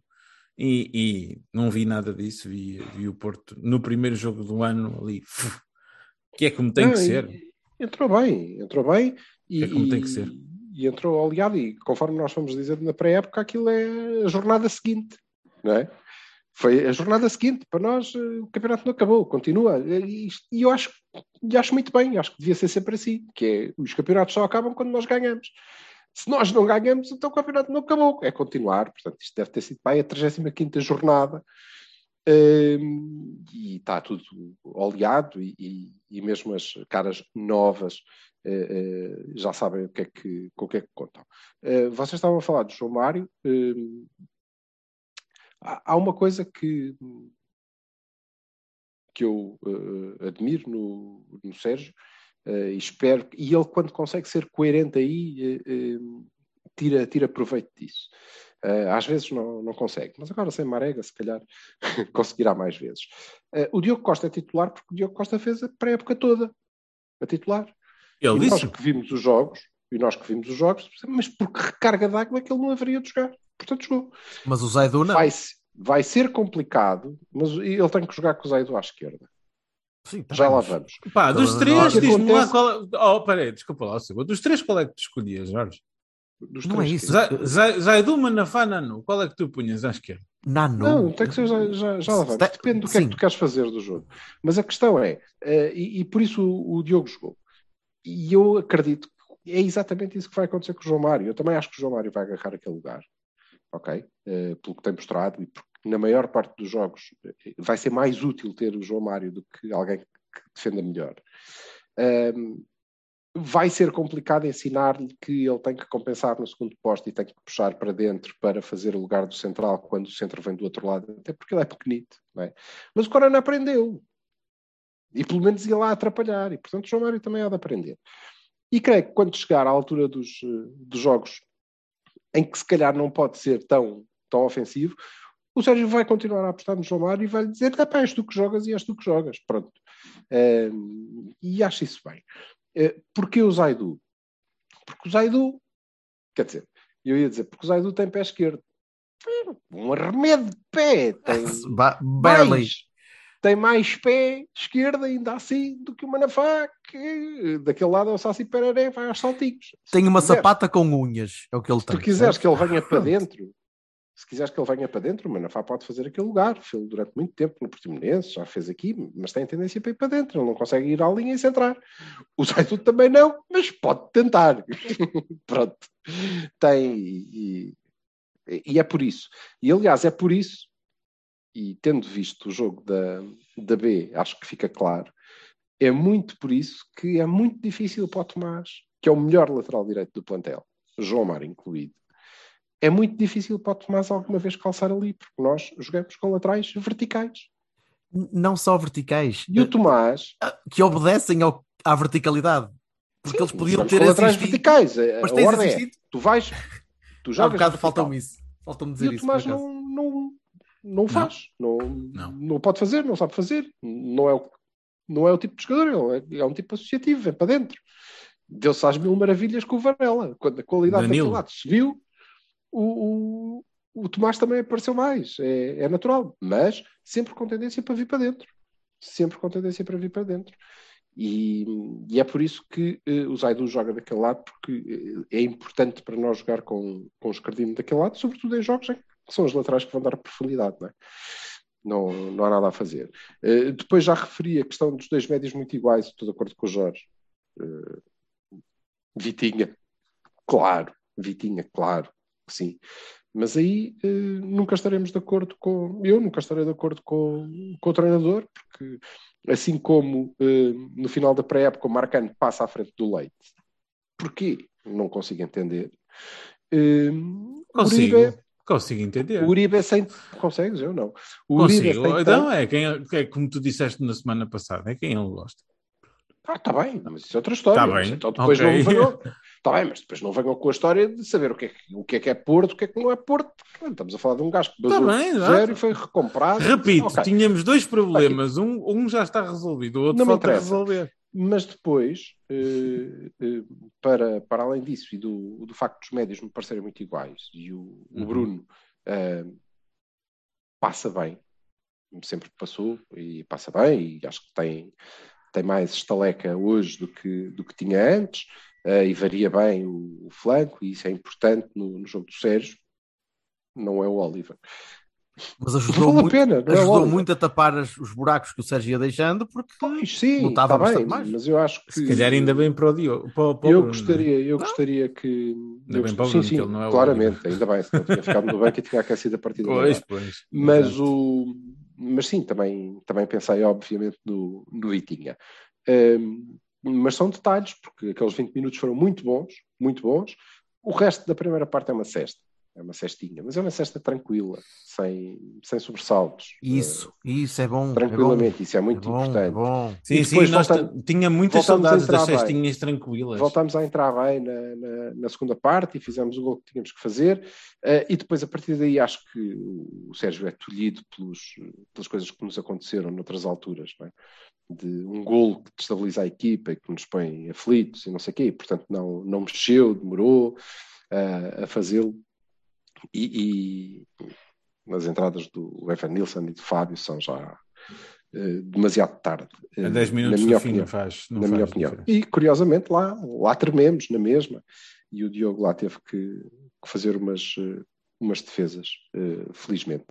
e, e não vi nada disso, vi, vi o Porto no primeiro jogo do ano ali, que é como tem Não, que ser. Entrou bem, entrou bem. E, É como tem que ser. E entrou aliado, e conforme nós fomos dizendo na pré-época, aquilo é a jornada seguinte, não é? Foi a jornada seguinte, para nós eh, o campeonato não acabou, continua. E, e eu acho, e acho muito bem, acho que devia ser sempre assim, que é os campeonatos só acabam quando nós ganhamos. Se nós não ganhamos, então o campeonato não acabou, é continuar. Portanto, isto deve ter sido aí a 35 jornada. Hum, e está tudo oleado e, e- e mesmo as caras novas já sabem o que é que, com o que é que contam. Eh, vocês estavam a falar do João Mário. há, uma coisa que, que eu eh, admiro no, no Sérgio eh, e espero, e ele quando consegue ser coerente aí, eh, eh, tira, tira proveito disso. Eh, às vezes não, não consegue, mas agora sem Marega, se calhar [laughs] conseguirá mais vezes. Eh, o Diogo Costa é titular porque o Diogo Costa fez a pré-época toda a titular. Ele e nós disse, que vimos os jogos, e nós que vimos os jogos, mas porque recarga d'água é que ele não haveria de jogar. Portanto, jogou. Mas o Zaidu não. Vai, vai ser complicado, mas ele tem que jogar com o Zaido à esquerda. Sim, tá Já bem, lá vamos. pá, dos Não, três, que diz-me lá acontece- qual é. Oh, peraí, desculpa lá, Silva. Dos três, qual é que tu escolhias, Jorge? Dos Não três é que- isso. Zai- Zaidu, Manafá, Nano, qual é que tu punhas à esquerda? Nano. Não, tem que ser, já, já, já lá vamos. Depende do que é sim. que tu queres fazer do jogo. Mas a questão é, eh, e, e por isso o, o Diogo jogou. E eu acredito que é exatamente isso que vai acontecer com o João Mário. Eu também acho que o João Mário vai agarrar aquele lugar, ok? Eh, pelo que tem mostrado e porque na maior parte dos jogos eh, vai ser mais útil ter o João Mário do que alguém que defenda melhor. Ahm, vai ser complicado ensinar-lhe que ele tem que compensar no segundo posto e tem que puxar para dentro para fazer o lugar do central quando o centro vem do outro lado, até porque ele é pequenito, é? Mas o Corona aprendeu. E pelo menos ia lá atrapalhar. E portanto João Mário também há de aprender. E creio que quando chegar à altura dos, eh, dos jogos em que se calhar não pode ser tão, tão ofensivo, o Sérgio vai continuar a apostar no João Mário e vai lhe dizer: "Ah, pá, és tu que jogas e és tu que jogas. Pronto. Ahm, e acho isso bem. Eh, porquê o Zaidu? Porque o Zaidu, quer dizer, eu ia dizer, porque o Zaidu tem pé esquerdo. Um arremedo de pé. Tem [laughs] Ba- Barely. mais, tem mais pé esquerdo ainda assim do que o Manafá, que daquele lado é o Saci Pereré, vai aos saltinhos. Tem uma Se quiseres- sapata com unhas. É o que ele Se tem. tu quiseres que ele venha para dentro, se quiseres que ele venha para dentro, o Manafá pode fazer aquele lugar. Fez durante muito tempo no Portimonense, já fez aqui, mas tem tendência para ir para dentro. Ele não consegue ir à linha e centrar. O Zaidu também não, mas pode tentar. [laughs] Pronto. Tem. E, e é por isso. E aliás, é por isso, e tendo visto o jogo da, da B, acho que fica claro, é muito por isso que é muito difícil para o Tomás, que é o melhor lateral direito do plantel, João Mar incluído. É muito difícil para o Tomás alguma vez calçar ali, porque nós jogamos com laterais verticais. Não só verticais. E o Tomás. Que obedecem ao- à verticalidade. Porque eles podiam ter com laterais verticais. A, Mas a ordem é, tu vais, tu Há jogas bocado vertical. faltam-me isso. Faltam-me E dizer o isso. Tomás não, não, não faz. Não. Não. Não. pode fazer, não sabe fazer. Não é o, não é o tipo de jogador, ele é, é um tipo associativo, vem para dentro. Deu-se às mil maravilhas com o Varela. Quando a qualidade Danilo. daquele lado se viu, o, o, o Tomás também apareceu mais. É, é natural. Mas sempre com tendência para vir para dentro. Sempre com tendência para vir para dentro. E, e é por isso que eh, o Zaidu joga daquele lado, porque eh, é importante para nós jogar com, com o escardino daquele lado, sobretudo em jogos em que são os laterais que vão dar profundidade, não é? Não, não há nada a fazer. Eh, depois já referi a questão dos dois médios muito iguais, estou de acordo com o Jorge. Eh, Vitinha, claro, Vitinha, claro, sim. Mas aí eh, nunca estaremos de acordo com. Eu nunca estarei de acordo com, com o treinador, porque assim como no final da pré-época o Marcano passa à frente do Leite, porquê? Não consigo entender. Consigo. Uribe, Consigo entender. o Uribe é sem. Consegues? Eu não. O Uribe é Consigo. sem Então tanto- é, quem, é como tu disseste na semana passada, é quem ele gosta. Ah, está bem, mas isso é outra história. Tá Mas bem, Então depois ok. não venham. Está bem, mas depois não venham com a história de saber o que é que, o que, é, que é Porto, o que é que não é Porto. Estamos a falar de um gajo que Tá basou bem, exato. zero e foi recomprado. Repito, Ok. tínhamos dois problemas. Um, um já está resolvido, o outro Não falta resolver. Mas depois, eh, eh, para, para além disso e do, do facto dos médios me parecerem muito iguais e o, o Uhum. Bruno eh, passa bem, sempre passou e passa bem, e acho que tem, tem mais estaleca hoje do que, do que tinha antes, e varia bem o, o flanco, e isso é importante no, no jogo do Sérgio, não é o Oliver. Mas ajudou, vale a muito, pena, é o ajudou Oliver. muito a tapar as- os buracos que o Sérgio ia deixando, porque Pois sim, Lutava bastante bem, mais. mas eu acho que Se calhar ainda bem para o Diogo. Para, o- para o eu Bruno, gostaria, eu Não. gostaria que. Ainda eu bem para o sim, Bruno, sim, ele não é o claramente, ainda bem, [laughs] se não tinha ficado no banco e tinha aquecido a partida. não é? Pois, pois. Mas o. Mas sim, também, também pensei, obviamente, no, no Vitinha. Hum, mas são detalhes, porque aqueles 20 minutos foram muito bons, muito bons. O resto da primeira parte é uma cesta, é uma cestinha, mas é uma cesta tranquila, sem, sem sobressaltos. isso, isso é bom. Eh, tranquilamente, isso é é muito bom, é importante. bom. Sim, E sim, nós volta- tinha muitas saudades das bem. cestinhas tranquilas. Voltámos a entrar bem na, na- na segunda parte e fizemos o gol que tínhamos que fazer. Eh, e depois, a partir daí, acho que o Sérgio é tolhido pelos, pelas coisas que nos aconteceram noutras alturas. não é? De um gol que destabiliza a equipa e que nos põe aflitos e não sei o quê. E, portanto, não, não mexeu, demorou eh, a fazê-lo. E, e as entradas do Evan Nilsson e do Fábio são já eh, demasiado tarde. eh, A 10 minutos na minha opinião não faz, na faz minha opinião. diferença. E curiosamente lá, lá trememos na mesma e o Diogo lá teve que, que fazer umas, eh, umas defesas, eh, felizmente.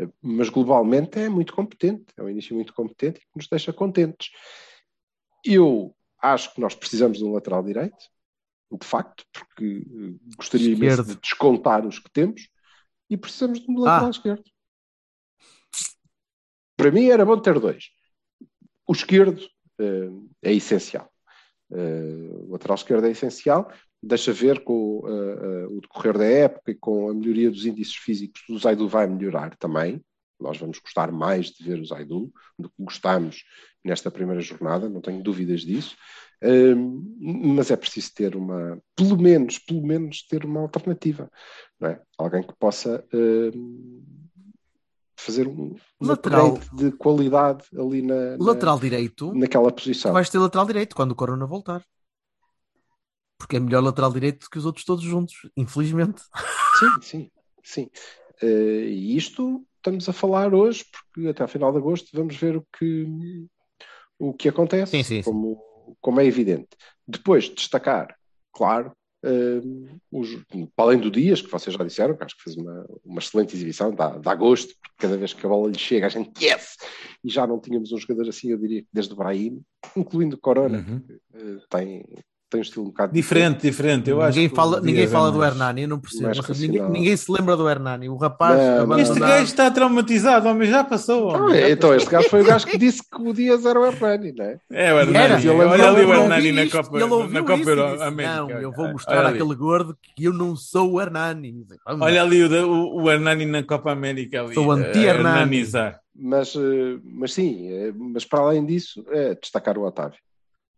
Eh, Mas globalmente é muito competente, é um início muito competente e que nos deixa contentes. Eu acho que nós precisamos de um lateral direito, de facto, porque eh, gostaria imenso Esquerdo. de descontar os que temos e precisamos de um lateral Ah. esquerdo. Para mim era bom ter dois. O esquerdo eh, é essencial. Eh, o lateral esquerdo é essencial. Deixa ver com eh, o decorrer da época e com a melhoria dos índices físicos, o Zaidu vai melhorar também. Nós vamos gostar mais de ver o Zaidu do que gostámos nesta primeira jornada, não tenho dúvidas disso. Mas é preciso ter uma, pelo menos, pelo menos ter uma alternativa, não é? Alguém que possa eh, fazer um, um Lateral. de qualidade ali na, na- Lateral direito, naquela posição. vais ter lateral direito quando o Corona voltar. Porque é melhor lateral direito que os outros todos juntos, infelizmente. Sim, sim, sim. Eh, e isto estamos a falar hoje, porque até ao final de agosto vamos ver o que, o que acontece, Sim, sim, sim. Como, é evidente. Depois, destacar, claro, eh, os- para além do Dias, que vocês já disseram, que acho que fez uma, uma excelente exibição, dá, dá gosto, porque cada vez que a bola lhe chega, a gente yes! E já não tínhamos um jogador assim, eu diria desde o Brahim, incluindo o Corona, Uhum. que eh, tem, tem um estilo um bocado Diferente, diferente. Eu acho ninguém fala, ninguém fala do Hernani, eu não percebo. ninguém, ninguém se lembra do Hernani. O rapaz Não, não. Este gajo está traumatizado, homem, já passou. Homem, já então, este gajo foi o gajo que disse que o Dias era o Hernani, não é? É o. Hernani. Olha ali o Hernani na Copa, ele ouviu na Copa isso Euro- disse, América. Não, eu vou Olha mostrar ali. àquele gordo que eu não sou o Hernani. Vamos. Olha ali o, o, o Hernani na Copa América. Ali, Sou a anti-Hernani. Hernanizar. Mas, eh, mas sim, eh, mas para além disso, é destacar o Otávio,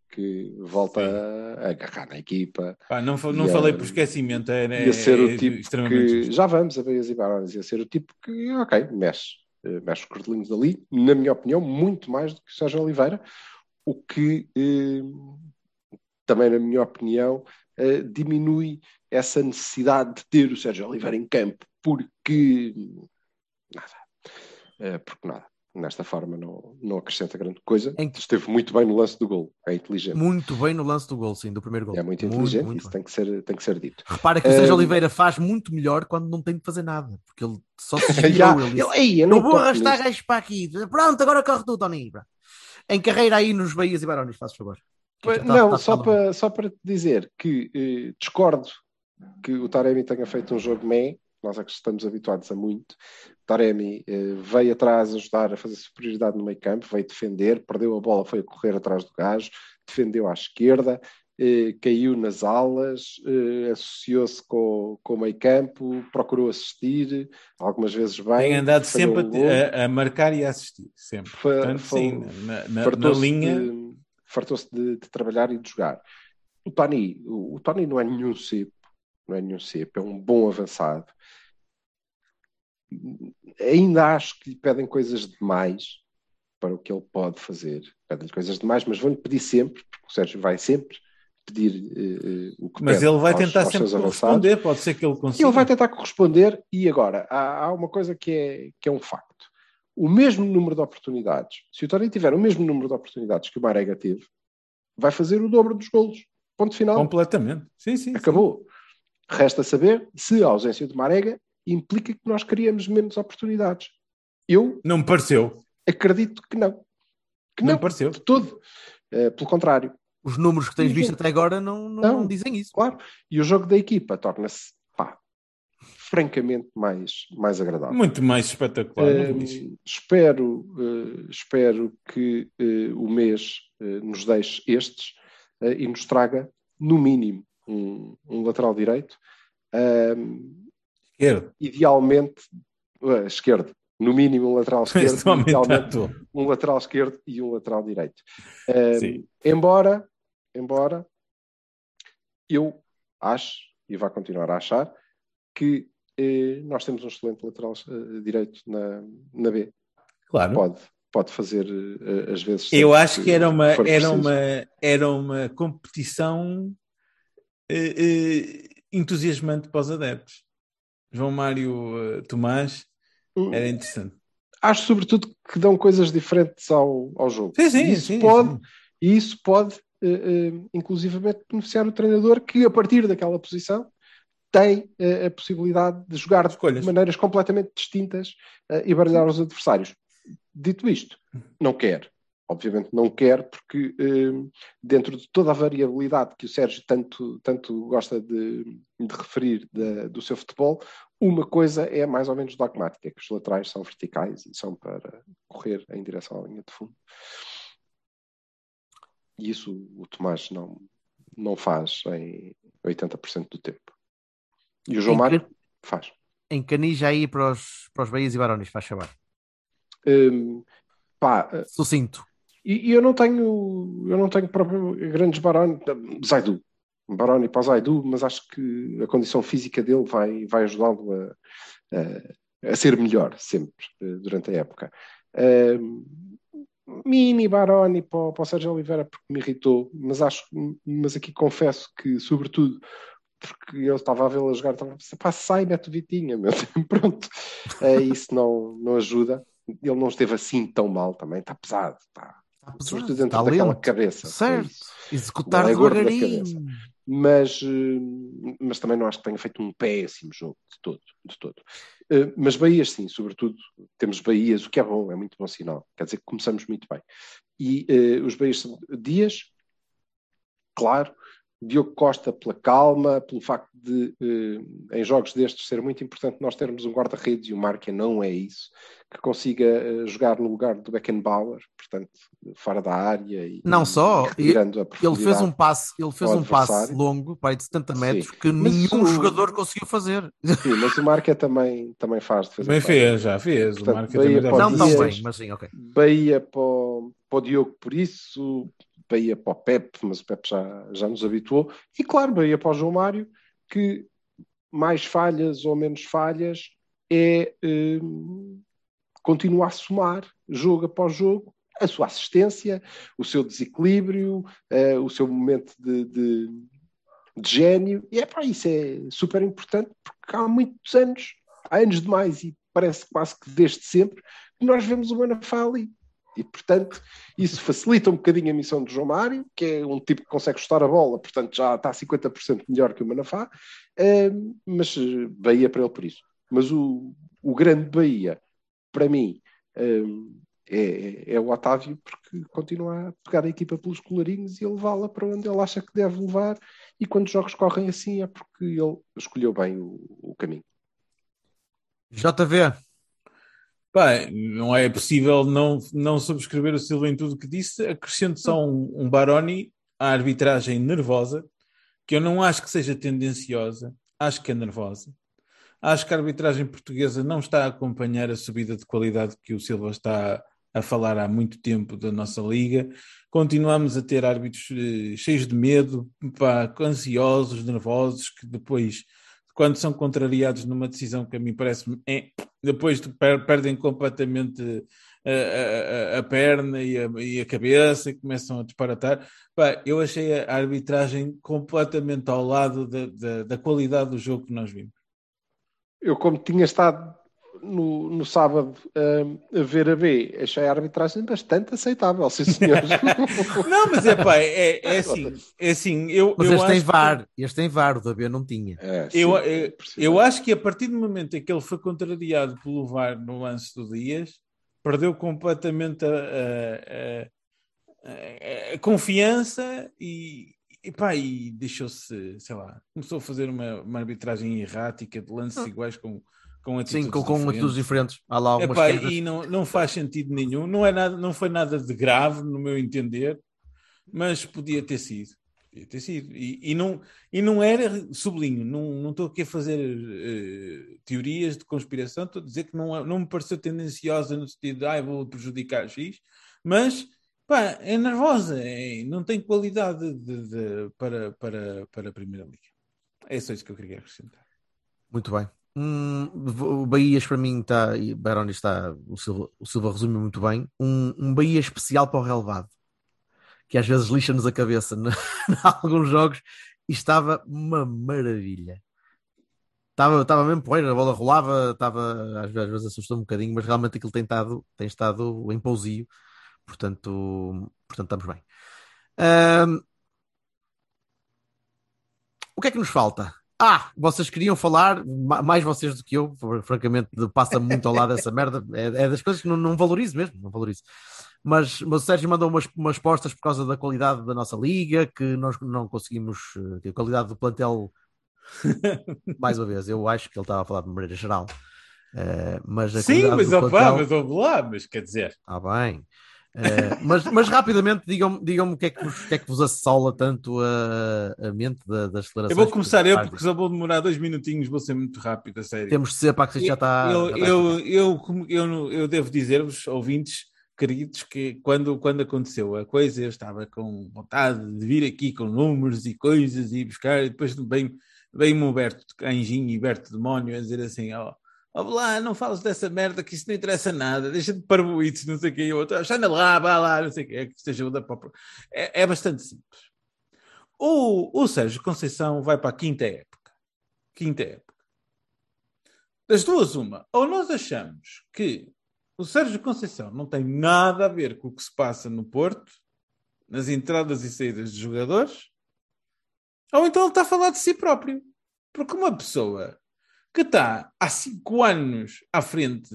que volta a a agarrar na equipa Pá, não não a- falei por esquecimento. É, é, e a ser é o tipo extremamente que, já vamos a Beias e Barões, ia ser o tipo que, ok, mexe, eh, mexe os cordelinhos ali, na minha opinião, muito mais do que o Sérgio Oliveira, o que eh, também, na minha opinião, eh, diminui essa necessidade de ter o Sérgio Oliveira em campo, porque nada, Eh, porque nada. Nesta forma não, não acrescenta grande coisa. Em- Esteve muito bem no lance do gol. É inteligente. Muito bem no lance do gol, sim, do primeiro gol. É muito inteligente. muito Isso bem. tem que, ser, tem que ser dito. Repara que o Sérgio Eh, Oliveira faz muito melhor quando não tem de fazer nada, porque ele só se girou. ele disse, ei, eu não não vou arrastar gajos para aqui. Pronto, agora corre tu, Tony. Em carreira aí nos Bahias e Barões, faz favor. Está- Não, está só para, só para te dizer que eh, discordo que o Taremi tenha feito um jogo meh, nós é que estamos habituados a muito. Taremi eh, veio atrás ajudar a fazer superioridade no meio campo, veio defender, perdeu a bola, foi a correr atrás do gajo, defendeu à esquerda, eh, caiu nas alas, eh, associou-se com, com o meio campo, procurou assistir, algumas vezes bem. Tem andado sempre a, a marcar e a assistir. Sempre. Fa- Portanto, fa- sim, na, na- na fartou-se linha. de, fartou-se de, de trabalhar e de jogar. O Tony, o, o Tony não é nenhum cepo, não é nenhum cepo, é um bom avançado. Ainda acho que lhe pedem coisas demais, para o que ele pode fazer. Pedem-lhe coisas demais, mas vão-lhe pedir sempre, porque o Sérgio vai sempre pedir eh, eh, o que Mas ele vai aos- tentar aos sempre corresponder, pode ser que ele consiga. ele vai tentar corresponder, e agora, há, há uma coisa que é, que é um facto. O mesmo número de oportunidades, se o Torino tiver o mesmo número de oportunidades que o Marega teve, vai fazer o dobro dos golos. Ponto final. Completamente. Sim, sim. sim. Resta saber se a ausência de Marega implica que nós queríamos menos oportunidades. Eu Não me pareceu. acredito que não. Que Não não, me pareceu. de todo. Eh, pelo contrário. Os números que tens visto até agora não, não, Não. não dizem isso. Claro. E o jogo da equipa torna-se, pá, francamente mais, mais agradável. Muito mais espetacular. diz? espero, eh, espero que eh, o mês nos deixe estes e nos traga, no mínimo, um, um lateral direito. Ahm, Esquerdo. idealmente, eh, esquerdo. No mínimo um lateral [laughs] esquerdo, idealmente um lateral esquerdo e um lateral direito. Sim. embora, embora eu acho, e vai continuar a achar, que eh, nós temos um excelente lateral eh, direito na, na B. Claro. Pode, pode fazer eh, às vezes. Eu acho que era uma, era preciso. uma, era uma competição entusiasmante para os adeptos. João Mário eh, Tomás era interessante. Acho sobretudo que dão coisas diferentes ao, ao jogo. Sim, sim, E isso sim, pode, sim. E isso pode, eh, eh, inclusivamente, beneficiar o treinador que, a partir daquela posição, tem eh, a possibilidade de jogar Escolhas. de maneiras completamente distintas eh, e baralhar os adversários. Dito isto, não quer. Obviamente não quer, porque eh, dentro de toda a variabilidade que o Sérgio tanto, tanto gosta de, de referir da- do seu futebol, uma coisa é mais ou menos dogmática, que os laterais são verticais e são para correr em direção à linha de fundo. E isso o Tomás não, não faz em 80% do tempo. E o João Em Mário faz. Em Canija aí para os, para os Bahias e Barões, faz chamar. Hum, pá, Sucinto. E, e eu não tenho, eu não tenho próprio grandes Baroni, Zaidu, Baroni para Zaidu, mas acho que a condição física dele vai, vai ajudá-lo a, a, a ser melhor sempre eh, durante a época. Mini Baroni para, para o Sérgio Oliveira porque me irritou, mas acho, mas aqui confesso que, sobretudo, porque eu estava a vê-lo jogar, estava a pensar, pá, sai, mete o Vitinha, meu. [laughs] pronto, Eh, isso não, não ajuda. Ele não esteve assim tão mal também, está pesado, está, Pesado, sobretudo dentro está daquela cabeça. Certo. Executar é devagarinho. Mas, eh, mas também não acho que tenha feito um péssimo jogo de todo. De todo. Eh, Mas Bahias, sim, sobretudo temos Bahias, o que é bom, é muito bom sinal. Quer dizer que começamos muito bem. E eh, os Bahias são Dias, claro, Diogo Costa pela calma, pelo facto de, eh, em jogos destes, ser muito importante nós termos um guarda-redes e o Marca não é isso, que consiga eh, jogar no lugar do Beckenbauer, portanto, fora da área e Não só, e Ele fez um passe, ele fez um passe longo, pai, de 70 Sim. metros, que Mas nenhum o- jogador conseguiu fazer. Sim, mas o Marca também, também faz de fazer Bem fez, já fez. Portanto, o Marca Bahia também Não tão bem, mas sim, ok. Bahia para o, para o Diogo por isso, Bahia para o Pepe, mas o Pepe já, já nos habituou, e claro, Bahia para o João Mário, que mais falhas ou menos falhas é hum, continua a somar jogo após jogo a sua assistência, o seu desequilíbrio, eh, o seu momento de, de, de gênio, e é para isso é super importante porque há muitos anos, há anos demais e parece quase que desde sempre, que nós vemos o Manafá ali. E, portanto, isso facilita um bocadinho a missão do João Mário, que é um tipo que consegue chutar a bola, portanto já está 50% melhor que o Manafá, eh, mas eh, Bahia para ele por isso. Mas o, o grande Bahia, para mim, eh, é, é- o Otávio, porque continua a pegar a equipa pelos colarinhos e a levá-la para onde ele acha que deve levar, e quando os jogos correm assim é porque ele escolheu bem o, o caminho. JV, Pá, não é possível não, não subscrever o Silva em tudo o que disse. Acrescento só um, um Baroni à arbitragem nervosa, que eu não acho que seja tendenciosa, acho que é nervosa. Acho que a arbitragem portuguesa não está a acompanhar a subida de qualidade que o Silva está a falar há muito tempo da nossa liga. Continuamos a ter árbitros eh, cheios de medo, pá, ansiosos, nervosos, que depois, quando são contrariados numa decisão que a mim parece-me é, depois per- perdem completamente a, a, a perna e a, e a cabeça e começam a disparatar. Pá, eu achei a arbitragem completamente ao lado da, da, da qualidade do jogo que nós vimos. Eu, como tinha estado no, no sábado uh, a ver a B, achei a arbitragem bastante aceitável, sim senhor. [laughs] não, mas é pá, é, é assim, é assim, eu, mas eu este tem acho VAR, este tem VAR, o da B não tinha. É, eu, sim, eu, eu acho que a partir do momento em que ele foi contrariado pelo VAR no lance do Dias, perdeu completamente a, a, a, a confiança e, e, pá, e deixou-se, sei lá, começou a fazer uma, uma arbitragem errática de lances iguais com, com atitudes Sim, com, com diferentes. atitudes diferentes. Há lá algumas Epá, e não, não faz sentido nenhum, não, é nada, não foi nada de grave, no meu entender, mas podia ter sido. Podia ter sido. E, e, não, e não era, sublinho, não, não estou aqui a fazer eh, teorias de conspiração, estou a dizer que não, não me pareceu tendenciosa no sentido de ah, vou prejudicar X, mas pá, é nervosa, é- não tem qualidade de- de- para, para, para a Primeira Liga. É só isso que eu queria acrescentar. Muito bem. Hum, o Bahias para mim está, e Baroni está, o Silva, o Silva resume muito bem, um, um Bahia especial para o relevado, que às vezes lixa-nos a cabeça [laughs] em alguns jogos e estava uma maravilha. Estava, estava mesmo poeira, a bola rolava, estava, às vezes, vezes assustou um bocadinho, mas realmente aquilo tem estado, tem estado em pousio, portanto, portanto estamos bem. O que é que nos falta? Ah, vocês queriam falar, ma- mais vocês do que eu, fr- francamente, passa muito ao lado dessa merda. É, é das coisas que não, não valorizo mesmo, não valorizo. Mas, mas o Sérgio mandou umas, umas postas por causa da qualidade da nossa liga, que nós não conseguimos, eh, que a qualidade do plantel, [laughs] mais uma vez, eu acho que ele estava a falar de maneira geral. Eh, mas a Sim, mas, do opá, plantel- mas ouve lá, mas quer dizer, Está bem. Eh, mas, mas rapidamente digam-me digam o que, é que vos, que é que vos assola tanto a, a mente da- das eu declarações. vou começar eu, porque só vou demorar dois minutinhos, vou ser muito rápido, a sério. Temos de ser para que isto já está. eu, eu, eu, eu, eu devo dizer-vos, ouvintes queridos, que quando, quando aconteceu a coisa, eu estava com vontade de vir aqui com números e coisas e buscar, e depois vem- vem-me o Berto de Anjinho e Berto Demónio a dizer assim: ó, ó lá, não fales dessa merda que isso não interessa nada, deixa de parvoites, não sei o e outro, anda lá, vá lá, não sei o que, é que isto ajuda para. o-". É, é bastante simples. O, o Sérgio Conceição vai para a quinta época. Quinta época. Das duas, uma. Ou nós achamos que o Sérgio Conceição não tem nada a ver com o que se passa no Porto, nas entradas e saídas de jogadores, ou então ele está a falar de si próprio. Porque uma pessoa que está há cinco anos à frente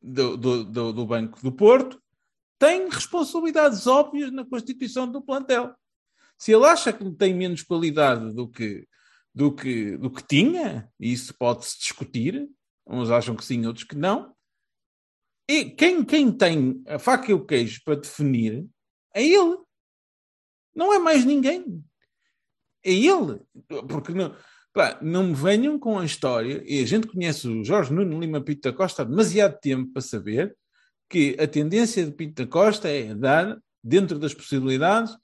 do, do, do, do Banco do Porto tem responsabilidades óbvias na constituição do plantel. Se ele acha que tem menos qualidade do que, do que, do que tinha, e isso pode-se discutir, uns acham que sim, outros que não, e quem, quem tem a faca e o queijo para definir é ele. Não é mais ninguém. É ele. Porque não, pá, não me venham com a história, e a gente conhece o Jorge Nuno Lima Pinto da Costa há demasiado tempo para saber que a tendência de Pinto da Costa é dar, dentro das possibilidades,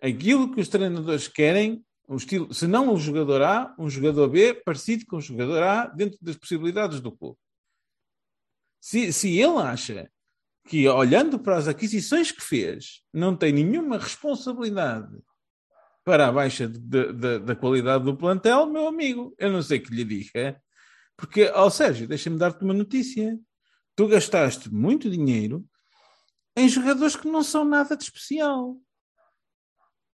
aquilo que os treinadores querem, um estilo, se não um jogador A, um jogador B, parecido com o jogador A, dentro das possibilidades do clube. Se, se ele acha que, olhando para as aquisições que fez, não tem nenhuma responsabilidade para a baixa de- de- de- da qualidade do plantel, meu amigo, eu não sei que lhe diga, porque, ó Sérgio, deixa-me dar-te uma notícia. Tu gastaste muito dinheiro em jogadores que não são nada de especial.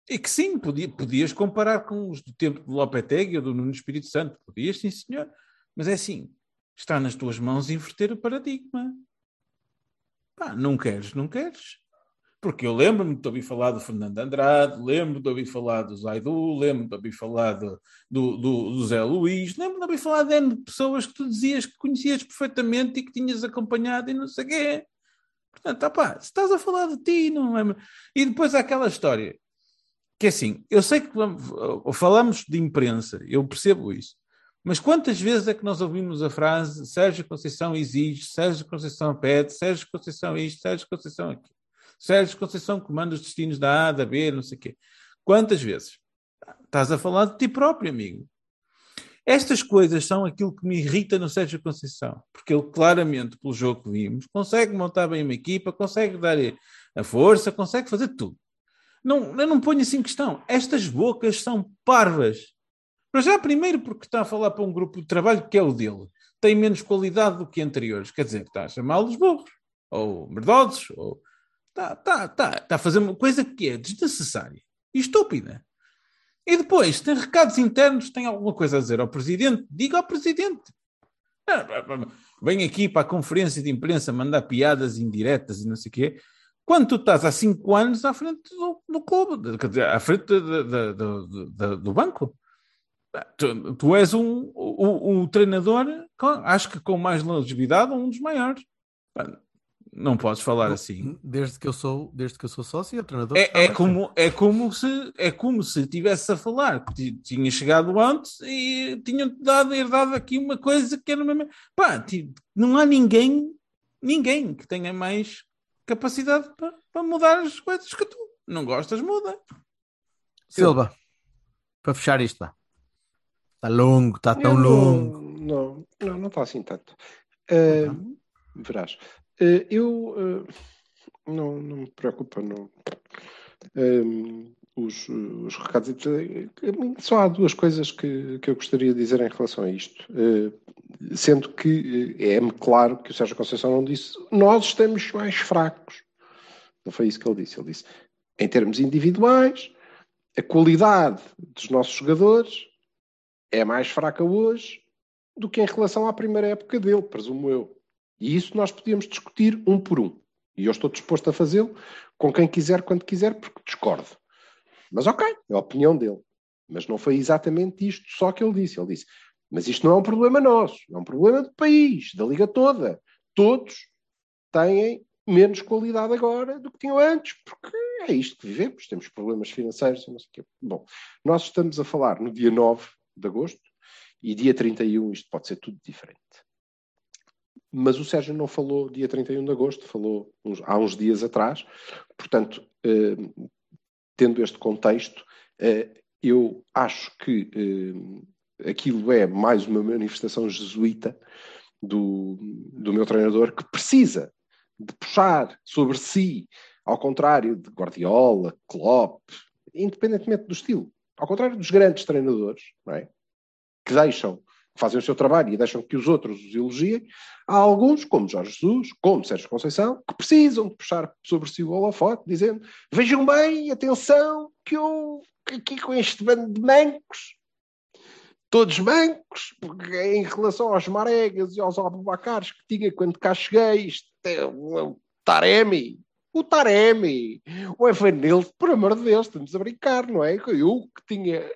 E que sim, podia- podias comparar com os do tempo do Lopetegui ou do Nuno Espírito Santo. Podias, sim, senhor. Mas é assim, está nas tuas mãos inverter o paradigma. Pá, não queres, não queres. Porque eu lembro-me de ouvir falar do Fernando Andrade, lembro de ouvir falar do Zaidu, lembro de ouvir falar do, do, do, Zé Luís, lembro de ouvir falar de pessoas que tu dizias que conhecias perfeitamente e que tinhas acompanhado e não sei o quê. Portanto, opá, se estás a falar de ti, não é? E depois há aquela história que é assim, eu sei que falamos de imprensa, eu percebo isso, mas quantas vezes é que nós ouvimos a frase Sérgio Conceição exige, Sérgio Conceição pede, Sérgio Conceição isto, Sérgio Conceição aquilo, Sérgio Conceição comanda os destinos da A, da B, não sei o quê. Quantas vezes? Estás a falar de ti próprio, amigo. Estas coisas são aquilo que me irrita no Sérgio Conceição, porque ele claramente, pelo jogo que vimos, consegue montar bem uma equipa, consegue dar a força, consegue fazer tudo. Não, eu não ponho assim questão. Estas bocas são parvas. Mas já primeiro porque está a falar para um grupo de trabalho que é o dele. Tem menos qualidade do que anteriores. Quer dizer, está a chamá-los burros, ou merdosos, ou... Está, está, está, está a fazer uma coisa que é desnecessária e estúpida. E depois, tem recados internos, tem alguma coisa a dizer ao Presidente? Diga ao Presidente. Ah, vem aqui para a conferência de imprensa mandar piadas indiretas e não sei o quê. Quando tu estás há cinco anos à frente do, do clube, à frente do, do, banco. Tu, tu, és um, um treinador, com, acho que com mais longevidade, um dos maiores. Não podes falar assim. Desde que eu sou, desde que eu sou sócio, treinador. É, é como, é, como se, é como se tivesse a falar que tinha chegado antes e tinham dado, herdado aqui uma coisa que era uma. Pá, não há ninguém, ninguém que tenha mais capacidade para, para mudar as coisas que tu não gostas, muda. Silva, para fechar isto, pá. Está longo, está tão não, longo. Não, não, não está assim tanto. Uh, verás. Uh, eu uh, não, não me preocupa, não. Um, os, os recados. Só há duas coisas que, que eu gostaria de dizer em relação a isto. Uh, sendo que é-me claro que o Sérgio Conceição não disse nós estamos mais fracos. Não foi isso que ele disse. Ele disse, em termos individuais, a qualidade dos nossos jogadores é mais fraca hoje do que em relação à primeira época dele, presumo eu. E isso nós podíamos discutir um por um. E eu estou disposto a fazê-lo com quem quiser, quando quiser, porque discordo. Mas ok, é a opinião dele. Mas não foi exatamente isto só que ele disse. Ele disse: Mas isto não é um problema nosso, é um problema do país, da liga toda. Todos têm menos qualidade agora do que tinham antes, porque é isto que vivemos, temos problemas financeiros, não sei o quê. Bom, nós estamos a falar no dia 9 de agosto e dia 31 isto pode ser tudo diferente. Mas o Sérgio não falou dia 31 de agosto, falou uns, há uns dias atrás. Portanto, eh, tendo este contexto, eh, eu acho que eh, aquilo é mais uma manifestação jesuíta do, do meu treinador que precisa de puxar sobre si, ao contrário de Guardiola, Klopp, independentemente do estilo, ao contrário dos grandes treinadores, é? que deixam fazem o seu trabalho e deixam que os outros os elogiem, há alguns, como Jorge Jesus, como Sérgio Conceição, que precisam de puxar sobre si o holofote, dizendo vejam bem, atenção, que eu aqui com este bando de mancos, todos mancos, porque em relação aos Maregas e aos Abubacares que tinha quando cá cheguei, isto é o Taremi, o Taremi, o Evanildo, por amor de Deus, estamos a brincar, não é? Eu que tinha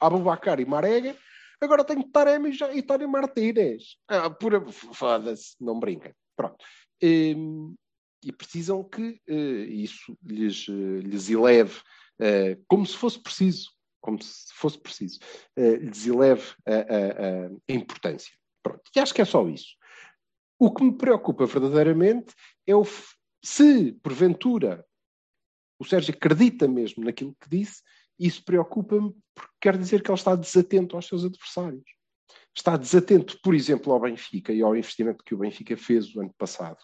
Abubacar e Marega, Agora tenho Taremi e Tony Martínez. Ah, pura... Foda-se, não brinca. Pronto. E, ehm, e precisam que uh, isso lhes, uh, lhes eleve, uh, como se fosse preciso, como se fosse preciso, lhes eleve a, a, a importância. Pronto. E acho que é só isso. O que me preocupa verdadeiramente é o se, porventura, o Sérgio acredita mesmo naquilo que disse isso preocupa-me porque quer dizer que ele está desatento aos seus adversários. Está desatento, por exemplo, ao Benfica e ao investimento que o Benfica fez o ano passado,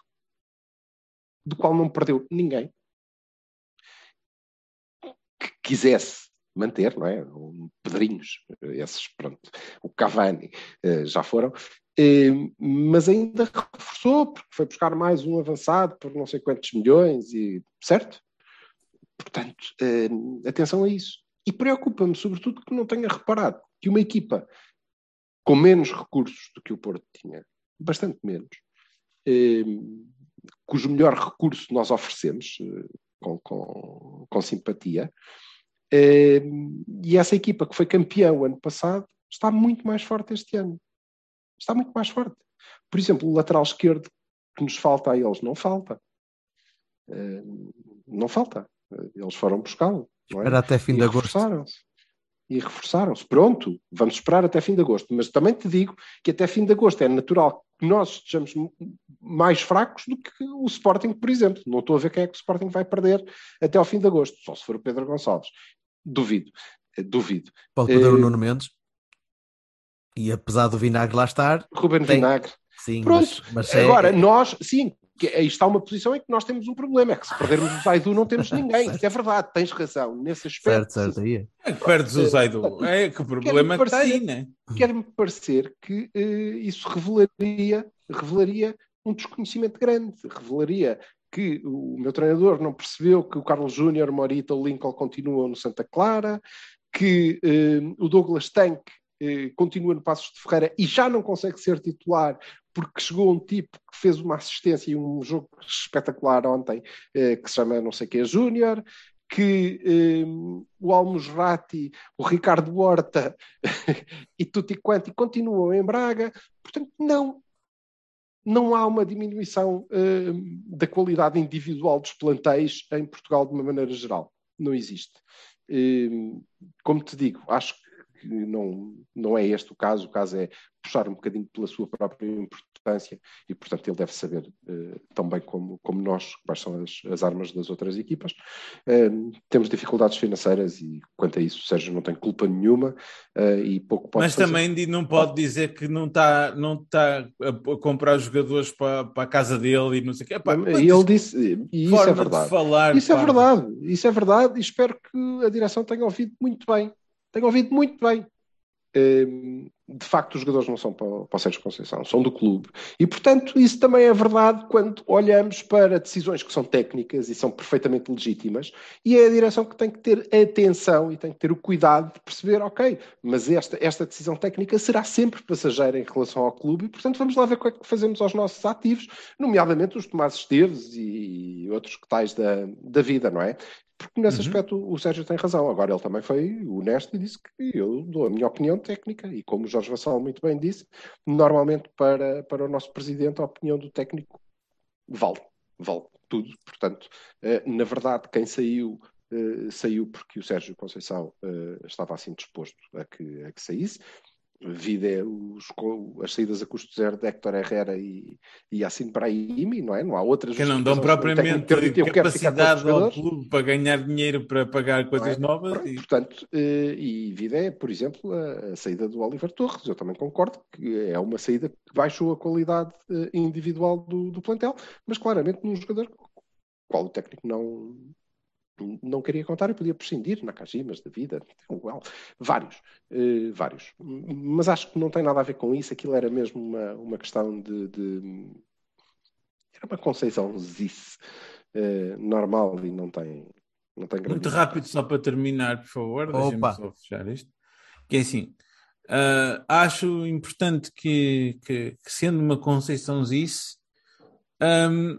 do qual não perdeu ninguém. Que quisesse manter, não é? Pedrinhos, esses, pronto, o Cavani eh, já foram, eh, mas ainda reforçou, porque foi buscar mais um avançado por não sei quantos milhões, e certo? Portanto, eh, atenção a isso. E preocupa-me, sobretudo, que não tenha reparado que uma equipa com menos recursos do que o Porto tinha, bastante menos, eh, cujo melhor recurso nós oferecemos eh, com, com, com, simpatia, eh, e essa equipa que foi campeã o ano passado está muito mais forte este ano. Está muito mais forte. Por exemplo, o lateral esquerdo que nos falta a eles não falta. Eh, não falta. Eles foram buscá-lo. Espera é? até fim e de agosto. Reforçaram-se. E reforçaram-se. Pronto, vamos esperar até fim de agosto. Mas também te digo que até fim de agosto é natural que nós estejamos mais fracos do que o Sporting, por exemplo. Não estou a ver quem é que o Sporting vai perder até ao fim de agosto, só se for o Pedro Gonçalves. Duvido. Eh, duvido. Pode perder uh, o Nuno Mendes? E apesar do vinagre lá estar, Ruben Tem- Vinagre. sim, Pronto, mas, mas é- Agora, nós, sim, que aí está uma posição em que nós temos um problema, é que se perdermos o Zaidu não temos ninguém. Isso é verdade, tens razão. Nesse aspecto, certo, certo, aí é. É que perdes o Zaidu. É que o problema Quero está aí, né? quer-me parecer que eh, isso revelaria, revelaria um desconhecimento grande, revelaria que o meu treinador não percebeu que o Carlos Júnior, Morita ou Lincoln continuam no Santa Clara, que eh, o Douglas Tank eh, continua no Passos de Ferreira e já não consegue ser titular porque chegou um tipo que fez uma assistência e um jogo espetacular ontem, eh, que se chama não sei o que Júnior, que eh, o Almusrati, o Ricardo Horta [laughs] e tutti quanti continuam em Braga. Portanto, não. Não há uma diminuição eh, da qualidade individual dos plantéis em Portugal de uma maneira geral. Não existe. Eh, como te digo, acho que não, não é este o caso. O caso é puxar um bocadinho pela sua própria importância e, portanto, ele deve saber, eh, tão bem como, como nós, quais são as, as armas das outras equipas. Eh, temos dificuldades financeiras e, quanto a isso, o Sérgio não tem culpa nenhuma eh, e pouco pode Mas fazer. também não pode dizer que não está não tá a comprar jogadores para, para a casa dele e não sei o quê. Epá, ele disse, e isso é de verdade. falar. Isso é pá. verdade, isso é verdade, e espero que a direção tenha ouvido muito bem. Tenha ouvido muito bem. De facto, os jogadores não são para, o- Sérgio Conceição, são do clube. E, portanto, isso também é verdade quando olhamos para decisões que são técnicas e são perfeitamente legítimas, e é a direção que tem que ter atenção e tem que ter o cuidado de perceber, ok, mas esta, esta decisão técnica será sempre passageira em relação ao clube, e, portanto, vamos lá ver o que é que fazemos aos nossos ativos, nomeadamente os Tomás Esteves e outros que tais da, da vida, não é? Porque nesse Uhum. aspecto o Sérgio tem razão. Agora ele também foi honesto e disse que eu dou a minha opinião técnica. E como o Jorge Vassal muito bem disse, normalmente para, para o nosso presidente a opinião do técnico vale, vale tudo. Portanto, eh, na verdade, quem saiu, eh, saiu porque o Sérgio Conceição eh, estava assim disposto a que, a que saísse. Vida é os, as saídas a custo zero de Héctor Herrera e, e Yacine Brahimi, não é? Não há outras Que não dão para propriamente técnico ter dito, "Eu quero ficar com os capacidade ao jogadores". clube para ganhar dinheiro para pagar coisas Não é? novas. Pronto, e- Portanto, eh, e vida é, por exemplo, a, a saída do Oliver Torres. Eu também concordo que é uma saída que baixou a qualidade eh, individual do, do plantel, mas claramente num jogador qual o técnico não, não queria contar e podia prescindir, Nakajimas da vida, [laughs] well, vários, eh, vários. Mas acho que não tem nada a ver com isso, aquilo era mesmo uma, uma questão de, de- Era uma conceiçãozice eh, normal e não tem. Não tem grande Muito rápido, só para terminar, por favor, deixem-me Opa. só fechar isto. Que é assim, ah, acho importante que, que, que sendo uma conceiçãozice, ahm,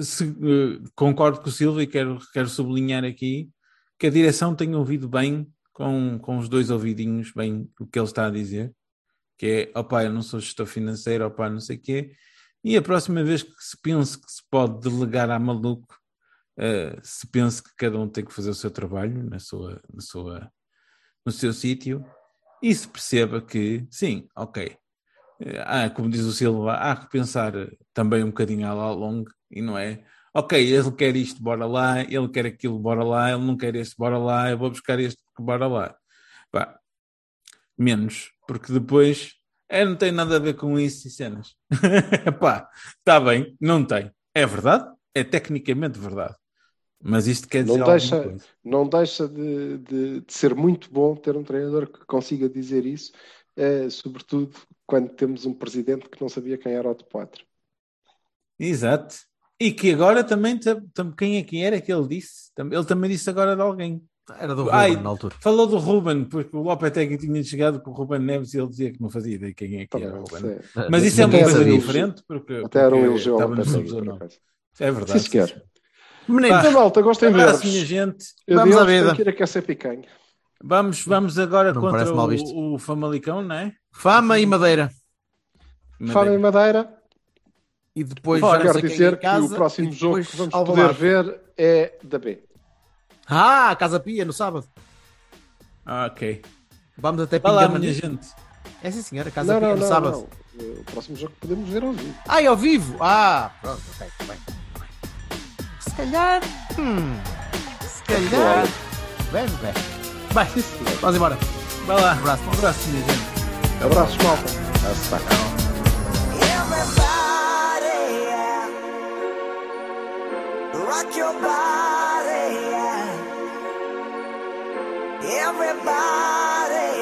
se, eh, concordo com o Silvio e quero, quero sublinhar aqui que a direção tem ouvido bem, com, com os dois ouvidinhos, bem o que ele está a dizer, que é, opá, eu não sou gestor financeiro, opá, não sei o quê, e a próxima vez que se pense que se pode delegar a maluco, Uh, se pensa que cada um tem que fazer o seu trabalho na sua, na sua, no seu sítio e se perceba que, sim, ok, há, como diz o Silva, há que pensar também um bocadinho ao longo e não é, ok, ele quer isto, bora lá, ele quer aquilo, bora lá, ele não quer este, bora lá, eu vou buscar este, bora lá. Pá, menos, porque depois é, não tem nada a ver com isso e cenas. [laughs] Pá, está bem, não tem. É verdade, é tecnicamente verdade. Mas isto quer dizer Não deixa- não deixa de, de- de ser muito bom ter um treinador que consiga dizer isso, eh, sobretudo quando temos um presidente que não sabia quem era o de Poitre. Exato. E que agora também, tam- tam- quem é que era que ele disse? Ele também disse agora de alguém. Era do Ai, Ruben na altura. Falou do Ruben, porque o Lopetegui tinha chegado com o Ruben Neves e ele dizia que não fazia ideia quem é que Também era o Ruben. sei. Mas isso é uma coisa sabia. diferente, porque, Até era um elogio ao Lopetegui, anos por 90. acaso. É verdade. Sim, senhor. Meninos, Então, malta, gostem de Abraço, minha ver gente. Vamos à vida. Tenho que aquecer picanha. Vamos, vamos agora Não contra o, o Famalicão, não é? fama e madeira. Fala em Madeira. E depois Fora, Quero dizer que o próximo e jogo que vamos Alvalade. poder ver é da B. Ah, Casa Pia, no sábado. Ah, ok. Vamos até Pingamani. minha gente. É sim, senhora, Casa Não, Pia não, no não, sábado. não. O próximo jogo que podemos ver ao vivo. Ah, é ao vivo? Ah, pronto, ok, bem. Se calhar. Hum, se calhar. Vem, vem. Vai, vamos embora. Vá lá. Um abraço. Um abraço, minha gente. Abraços, malta. Everybody, yeah. rock your body, yeah. Everybody,